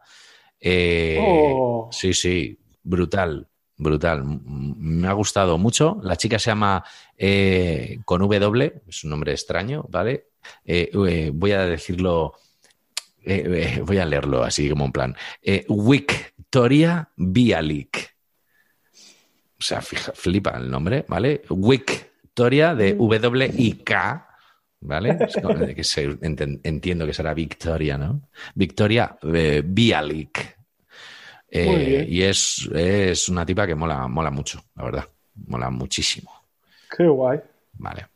Speaker 2: eh,
Speaker 1: Oh.
Speaker 2: Sí, sí, brutal, brutal. Me ha gustado mucho. La chica se llama eh, con W, es un nombre extraño, ¿vale? Eh, voy a decirlo, voy a leerlo así como en plan. Victoria Bialik. O sea, fija- flipa el nombre, ¿vale? Victoria de W I K, ¿vale? Entiendo que será Victoria, ¿no? Victoria eh, Bialik. Eh, y es, es una tipa que mola, mola mucho, la verdad. Mola muchísimo.
Speaker 1: Qué guay.
Speaker 2: Vale.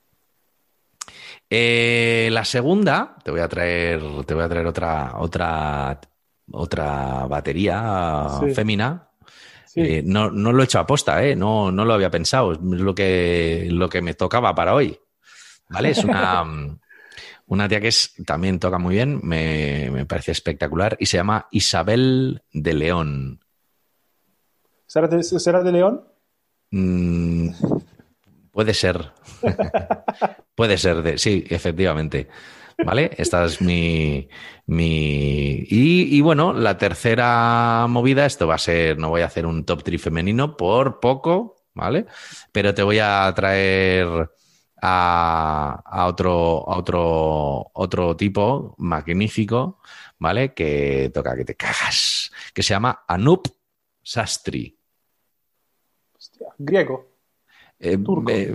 Speaker 2: Eh, la segunda, te voy a traer, te voy a traer otra, otra, otra batería
Speaker 1: Sí.
Speaker 2: fémina.
Speaker 1: Sí.
Speaker 2: Eh, no, no lo he hecho a posta, ¿eh? No, no lo había pensado. Es lo que, lo que me tocaba para hoy. ¿Vale? Es una, una tía que es, también toca muy bien, me, me parece espectacular y se llama Isabel de León.
Speaker 1: ¿Será de, será de León?
Speaker 2: Mm, puede ser. puede ser de. Sí, efectivamente. ¿Vale? Esta es mi. mi... Y, y bueno, la tercera movida, esto va a ser. No voy a hacer un top 3 femenino por poco, ¿vale? Pero te voy a traer a, a otro, a otro, otro tipo magnífico, ¿vale? Que toca que te cagas. Que se llama Anup Sastri.
Speaker 1: Hostia, griego.
Speaker 2: Eh,
Speaker 1: Turco.
Speaker 2: eh,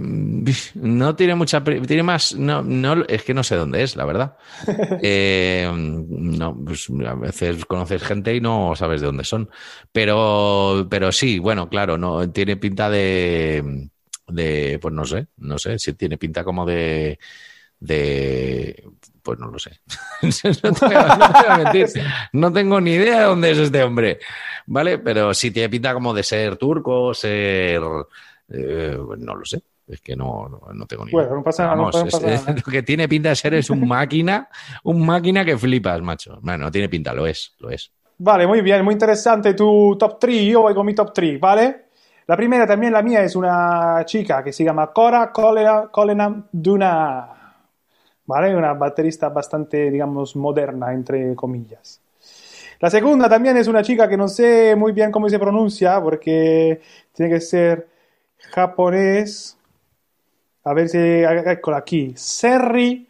Speaker 2: no tiene mucha. Tiene más. No, no, es que no sé dónde es, la verdad. Eh, no, pues a veces conoces gente y no sabes de dónde son. Pero, pero sí, bueno, claro, no tiene pinta de. De pues no sé, no sé, si tiene pinta como de. de pues no lo sé. no, te voy a, no te voy a mentir. No tengo ni idea de dónde es este hombre. ¿Vale? Pero sí tiene pinta como de ser turco, ser. eh, no lo sé. Es que no, no, no tengo ni idea.
Speaker 1: Bueno, no pasa nada, no
Speaker 2: Vamos,
Speaker 1: pasa
Speaker 2: es-
Speaker 1: nada.
Speaker 2: lo que tiene pinta de ser es un máquina, un máquina que flipas, macho. Bueno, no tiene pinta, lo es, lo es.
Speaker 1: Vale, muy bien, muy interesante tu top 3. Yo voy con mi top 3, ¿vale? La primera también, la mía, es una chica que se llama Cora Colena, Colena Duna. ¿Vale? Una baterista bastante, digamos, moderna, entre comillas. La segunda también es una chica que no sé muy bien cómo se pronuncia, porque tiene que ser japonés. A ver si. Eccola aquí. Serri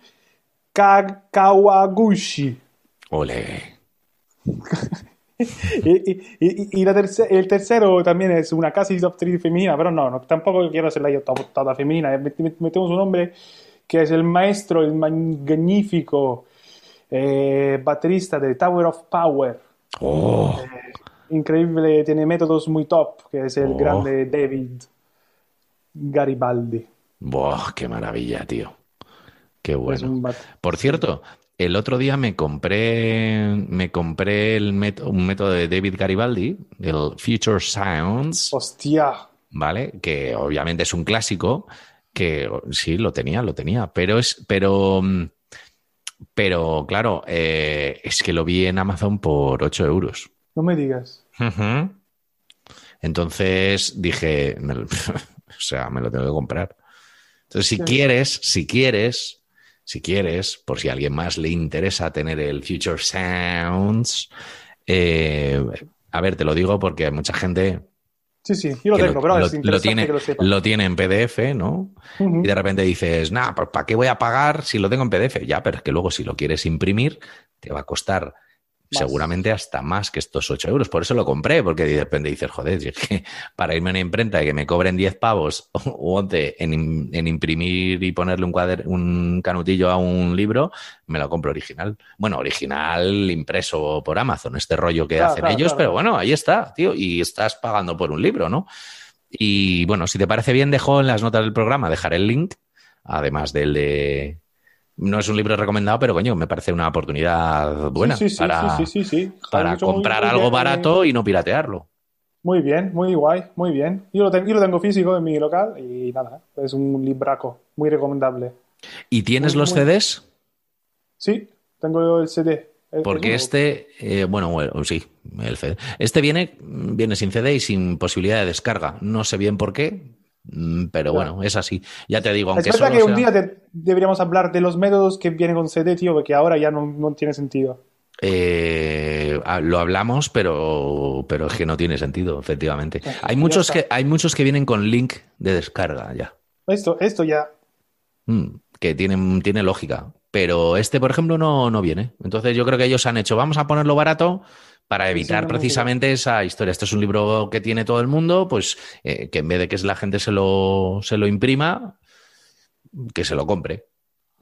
Speaker 1: Ka- Kawaguchi.
Speaker 2: Ole.
Speaker 1: Y, y- y- y la terce- el tercero también es una casi top 3 femenina, pero no, no, tampoco quiero hacerla yo top, toda femenina. Met- Metemos un nombre que es el maestro, el magnífico eh, baterista de Tower of Power.
Speaker 2: Oh,
Speaker 1: Increíble, tiene métodos muy top, que es el
Speaker 2: Oh.
Speaker 1: grande David Garibaldi.
Speaker 2: buah, qué maravilla, tío. Qué bueno. Por cierto, el otro día me compré, me compré el met- un método de David Garibaldi, el Future Sounds,
Speaker 1: Hostia.
Speaker 2: ¿vale? Que obviamente es un clásico, que sí, lo tenía, lo tenía, pero es, pero, pero claro, eh, es que lo vi en Amazon por 8 euros.
Speaker 1: No me digas.
Speaker 2: Entonces dije, me o sea, me lo tengo que comprar. Entonces, si
Speaker 1: Sí.
Speaker 2: quieres, si quieres, si quieres, por si a alguien más le interesa tener el Future Sounds, eh, a ver, te lo digo porque hay mucha gente
Speaker 1: Sí, sí, yo lo tengo, pero
Speaker 2: lo,
Speaker 1: es
Speaker 2: lo tiene,
Speaker 1: que lo sepa.
Speaker 2: lo tiene en PDF, ¿no? Y de repente dices, nah, pues ¿para qué voy a pagar si lo tengo en PDF? Ya, pero es que luego si lo quieres imprimir, te va a costar seguramente hasta más que estos 8 euros. Por eso lo compré, porque de repente dices, joder, es que para irme a una imprenta y que me cobren 10 pavos o 11 en, en imprimir y ponerle un, cuader- un canutillo a un libro, me lo compro original. Bueno, original impreso por Amazon, este rollo que
Speaker 1: Claro,
Speaker 2: hacen
Speaker 1: claro,
Speaker 2: ellos,
Speaker 1: claro.
Speaker 2: pero bueno, ahí está, tío, y estás pagando por un libro, ¿no? Y bueno, si te parece bien, dejo en las notas del programa, dejaré el link, además del de... No es un libro recomendado, pero coño, me parece una oportunidad buena
Speaker 1: Sí, sí, sí,
Speaker 2: para,
Speaker 1: sí, sí, sí, sí.
Speaker 2: para
Speaker 1: muy-
Speaker 2: comprar
Speaker 1: muy
Speaker 2: algo barato y no piratearlo.
Speaker 1: Muy bien, muy guay, muy bien. Yo lo, tengo, yo lo tengo físico en mi local y nada, es un libraco muy recomendable.
Speaker 2: ¿Y tienes
Speaker 1: Muy,
Speaker 2: los CDs?
Speaker 1: Sí, tengo el CD. El-
Speaker 2: Porque
Speaker 1: el-
Speaker 2: este, eh, bueno, bueno, sí, el CD. Este viene, viene sin CD y sin posibilidad de descarga. No sé bien por qué, mm, pero
Speaker 1: Claro.
Speaker 2: bueno, es así. Ya te digo,
Speaker 1: Es
Speaker 2: aunque
Speaker 1: verdad
Speaker 2: solo
Speaker 1: que un día te- deberíamos hablar de los métodos que vienen con CD, tío, porque ahora ya no, no tiene sentido.
Speaker 2: Eh, ah, lo hablamos, pero, pero es que no tiene sentido, efectivamente. Hay muchos, que, hay muchos que vienen con link de descarga ya.
Speaker 1: Esto, esto ya.
Speaker 2: Mm, que tienen, tiene lógica. Pero este, por ejemplo, no, no viene. Entonces yo creo que ellos han hecho, vamos a ponerlo barato para evitar precisamente esa historia. Este es un libro que tiene todo el mundo, pues eh, que en vez de que la gente se lo, se lo imprima, que se lo compre.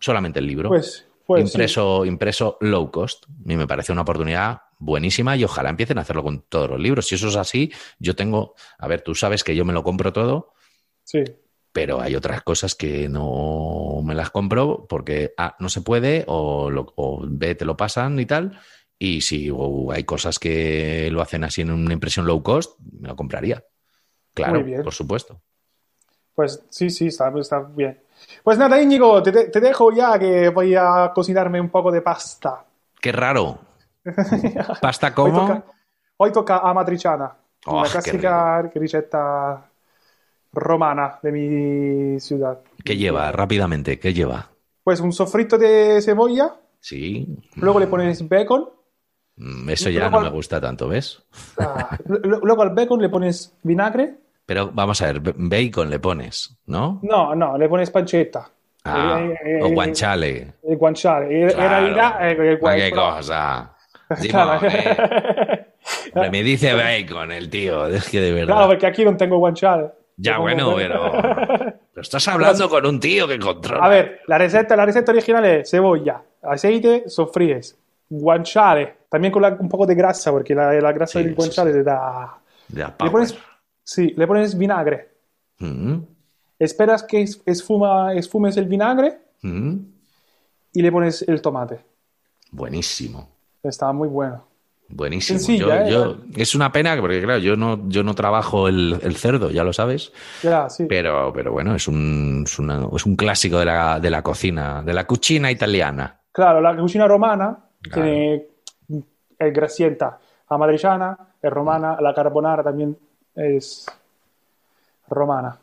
Speaker 2: Solamente el libro.
Speaker 1: Pues, pues sí.
Speaker 2: impreso, impreso low cost. A mí me parece una oportunidad buenísima y ojalá empiecen a hacerlo con todos los libros. Si eso es así, yo tengo, a ver, tú sabes que yo me lo compro todo,
Speaker 1: Sí.
Speaker 2: pero hay otras cosas que no me las compro porque A, no se puede o, lo- o B, te lo pasan y tal. Y si hay cosas que lo hacen así en una impresión low cost, me lo compraría. Claro, por supuesto.
Speaker 1: Pues sí, sí, está, está bien. Pues nada, Íñigo, te, te dejo ya que voy a cocinarme un poco de pasta.
Speaker 2: Qué raro. ¿Pasta
Speaker 1: Hoy
Speaker 2: como?
Speaker 1: toca, hoy toca amatriciana,
Speaker 2: Oh,
Speaker 1: la
Speaker 2: qué
Speaker 1: clásica receta romana de mi ciudad.
Speaker 2: ¿Qué lleva? Rápidamente, ¿qué lleva?
Speaker 1: Pues un sofrito de cebolla,
Speaker 2: Sí,
Speaker 1: luego le pones bacon,
Speaker 2: Eso ya
Speaker 1: Luego-
Speaker 2: no me gusta tanto, ¿ves?
Speaker 1: ah, lu- luego al bacon le pones vinagre,
Speaker 2: Pero vamos a ver, bacon le pones, ¿no?
Speaker 1: no, no, le pones pancetta.
Speaker 2: Ah,
Speaker 1: Eh, eh,
Speaker 2: o
Speaker 1: eh,
Speaker 2: guanciale.
Speaker 1: El guanciale. En
Speaker 2: Claro.
Speaker 1: realidad, el
Speaker 2: Ma che
Speaker 1: guan-
Speaker 2: cosa?
Speaker 1: Claro.
Speaker 2: Hombre, me dice bacon el tío, es que de verdad.
Speaker 1: Claro, porque aquí no tengo guanciale.
Speaker 2: ya, bueno, pero... pero estás hablando con un tío que controla.
Speaker 1: A ver, la receta, la receta original es cebolla, aceite, sofríes, guanciale, también con la- un poco de grasa, porque la, la grasa
Speaker 2: Sí,
Speaker 1: del
Speaker 2: sí,
Speaker 1: guanciale te da... Le
Speaker 2: power.
Speaker 1: pones, sí, le pones vinagre.
Speaker 2: Mm,
Speaker 1: Esperas que es- esfuma, esfumes el vinagre
Speaker 2: mm.
Speaker 1: y le pones el tomate.
Speaker 2: Buenísimo.
Speaker 1: Está muy bueno.
Speaker 2: Buenísimo.
Speaker 1: Sencilla,
Speaker 2: Yo-
Speaker 1: ¿eh?
Speaker 2: yo- es una pena, porque claro, yo no, yo no trabajo el, el cerdo, ya lo sabes.
Speaker 1: Ya, sí.
Speaker 2: Pero, pero bueno, es un, es, una- es un clásico de la, de la cocina, de la cucina italiana.
Speaker 1: Claro, la cocina romana
Speaker 2: Claro.
Speaker 1: tiene el grasienta amatriciana, es romana, la carbonara también es romana.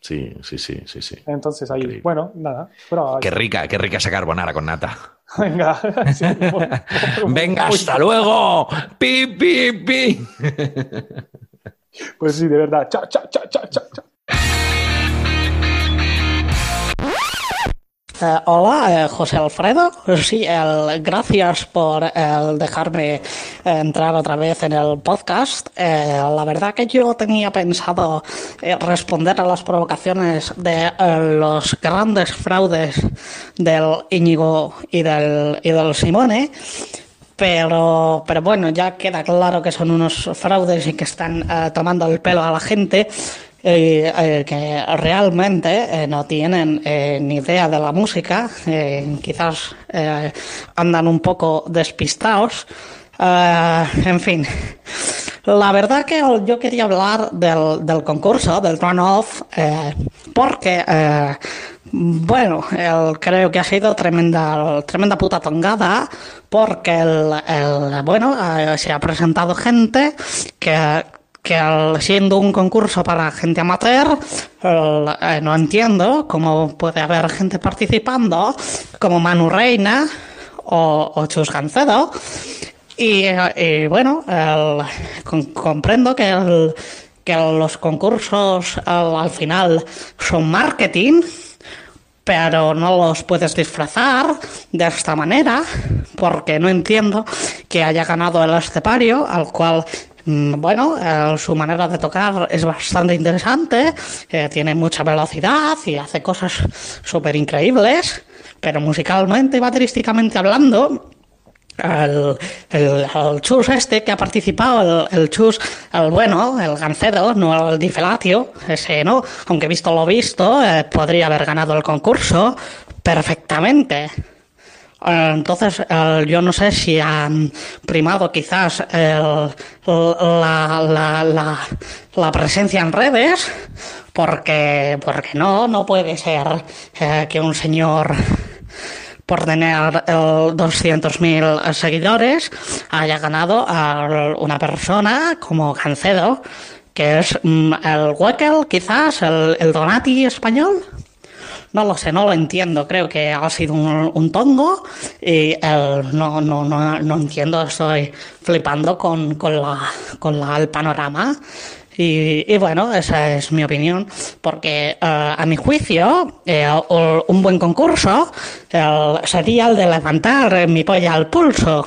Speaker 2: Sí, sí, sí, sí, sí.
Speaker 1: Entonces ahí,
Speaker 2: Increíble.
Speaker 1: bueno, nada. Pero,
Speaker 2: Qué rica, qué rica esa carbonara con nata.
Speaker 1: venga. Sí,
Speaker 2: Venga,
Speaker 1: muy-
Speaker 2: hasta luego. Pi, pi, pi.
Speaker 1: Pues sí, de verdad. Chao, chao, chao, chao, chao.
Speaker 7: Eh, hola, eh, José Alfredo. Sí, el- gracias por dejarme eh, entrar otra vez en el podcast. La verdad que yo tenía pensado responder a las provocaciones de los grandes fraudes del Íñigo y del, y del Simone. Pero, pero bueno, ya queda claro que son unos fraudes y que están tomando el pelo a la gente eh, eh, que realmente eh, no tienen ni idea de la música, quizás andan un poco despistados. En fin, la verdad que yo quería hablar del, del concurso, del turn-off, eh, porque, bueno, creo que ha sido tremenda, tremenda puta tongada, porque el, el- bueno, se ha presentado gente que, que al- siendo un concurso para gente amateur, eh, no entiendo cómo puede haber gente participando, como Manu Reina o, Chus Gancedo, y, eh, bueno, comprendo que, el- que los concursos al, al final son marketing, pero no los puedes disfrazar de esta manera, porque no entiendo que haya ganado el estepario, al cual bueno, eh, su manera de tocar es bastante interesante, eh, tiene mucha velocidad y hace cosas súper increíbles, pero musicalmente y baterísticamente hablando, el, el, chus este que ha participado, el, el, chus, el bueno, el Gancedo, no el Difelatio, ese no, aunque visto lo visto, eh, podría haber ganado el concurso perfectamente. Entonces, eh, yo no sé si han primado quizás el, la, la, la, la, presencia en redes, porque, porque no, no puede ser eh, que un señor por tener eh, 200.000 seguidores haya ganado a una persona como Gancedo, que es mm, el Weckel, quizás, el, el Donati español. No lo sé, no lo entiendo. Creo que ha sido un, un tongo y el, no, no, no, no entiendo. Estoy flipando con, con, la, con la, el panorama. Y, y, bueno, esa es mi opinión, porque uh, a mi juicio, eh, un buen concurso sería el de levantar mi polla al pulso.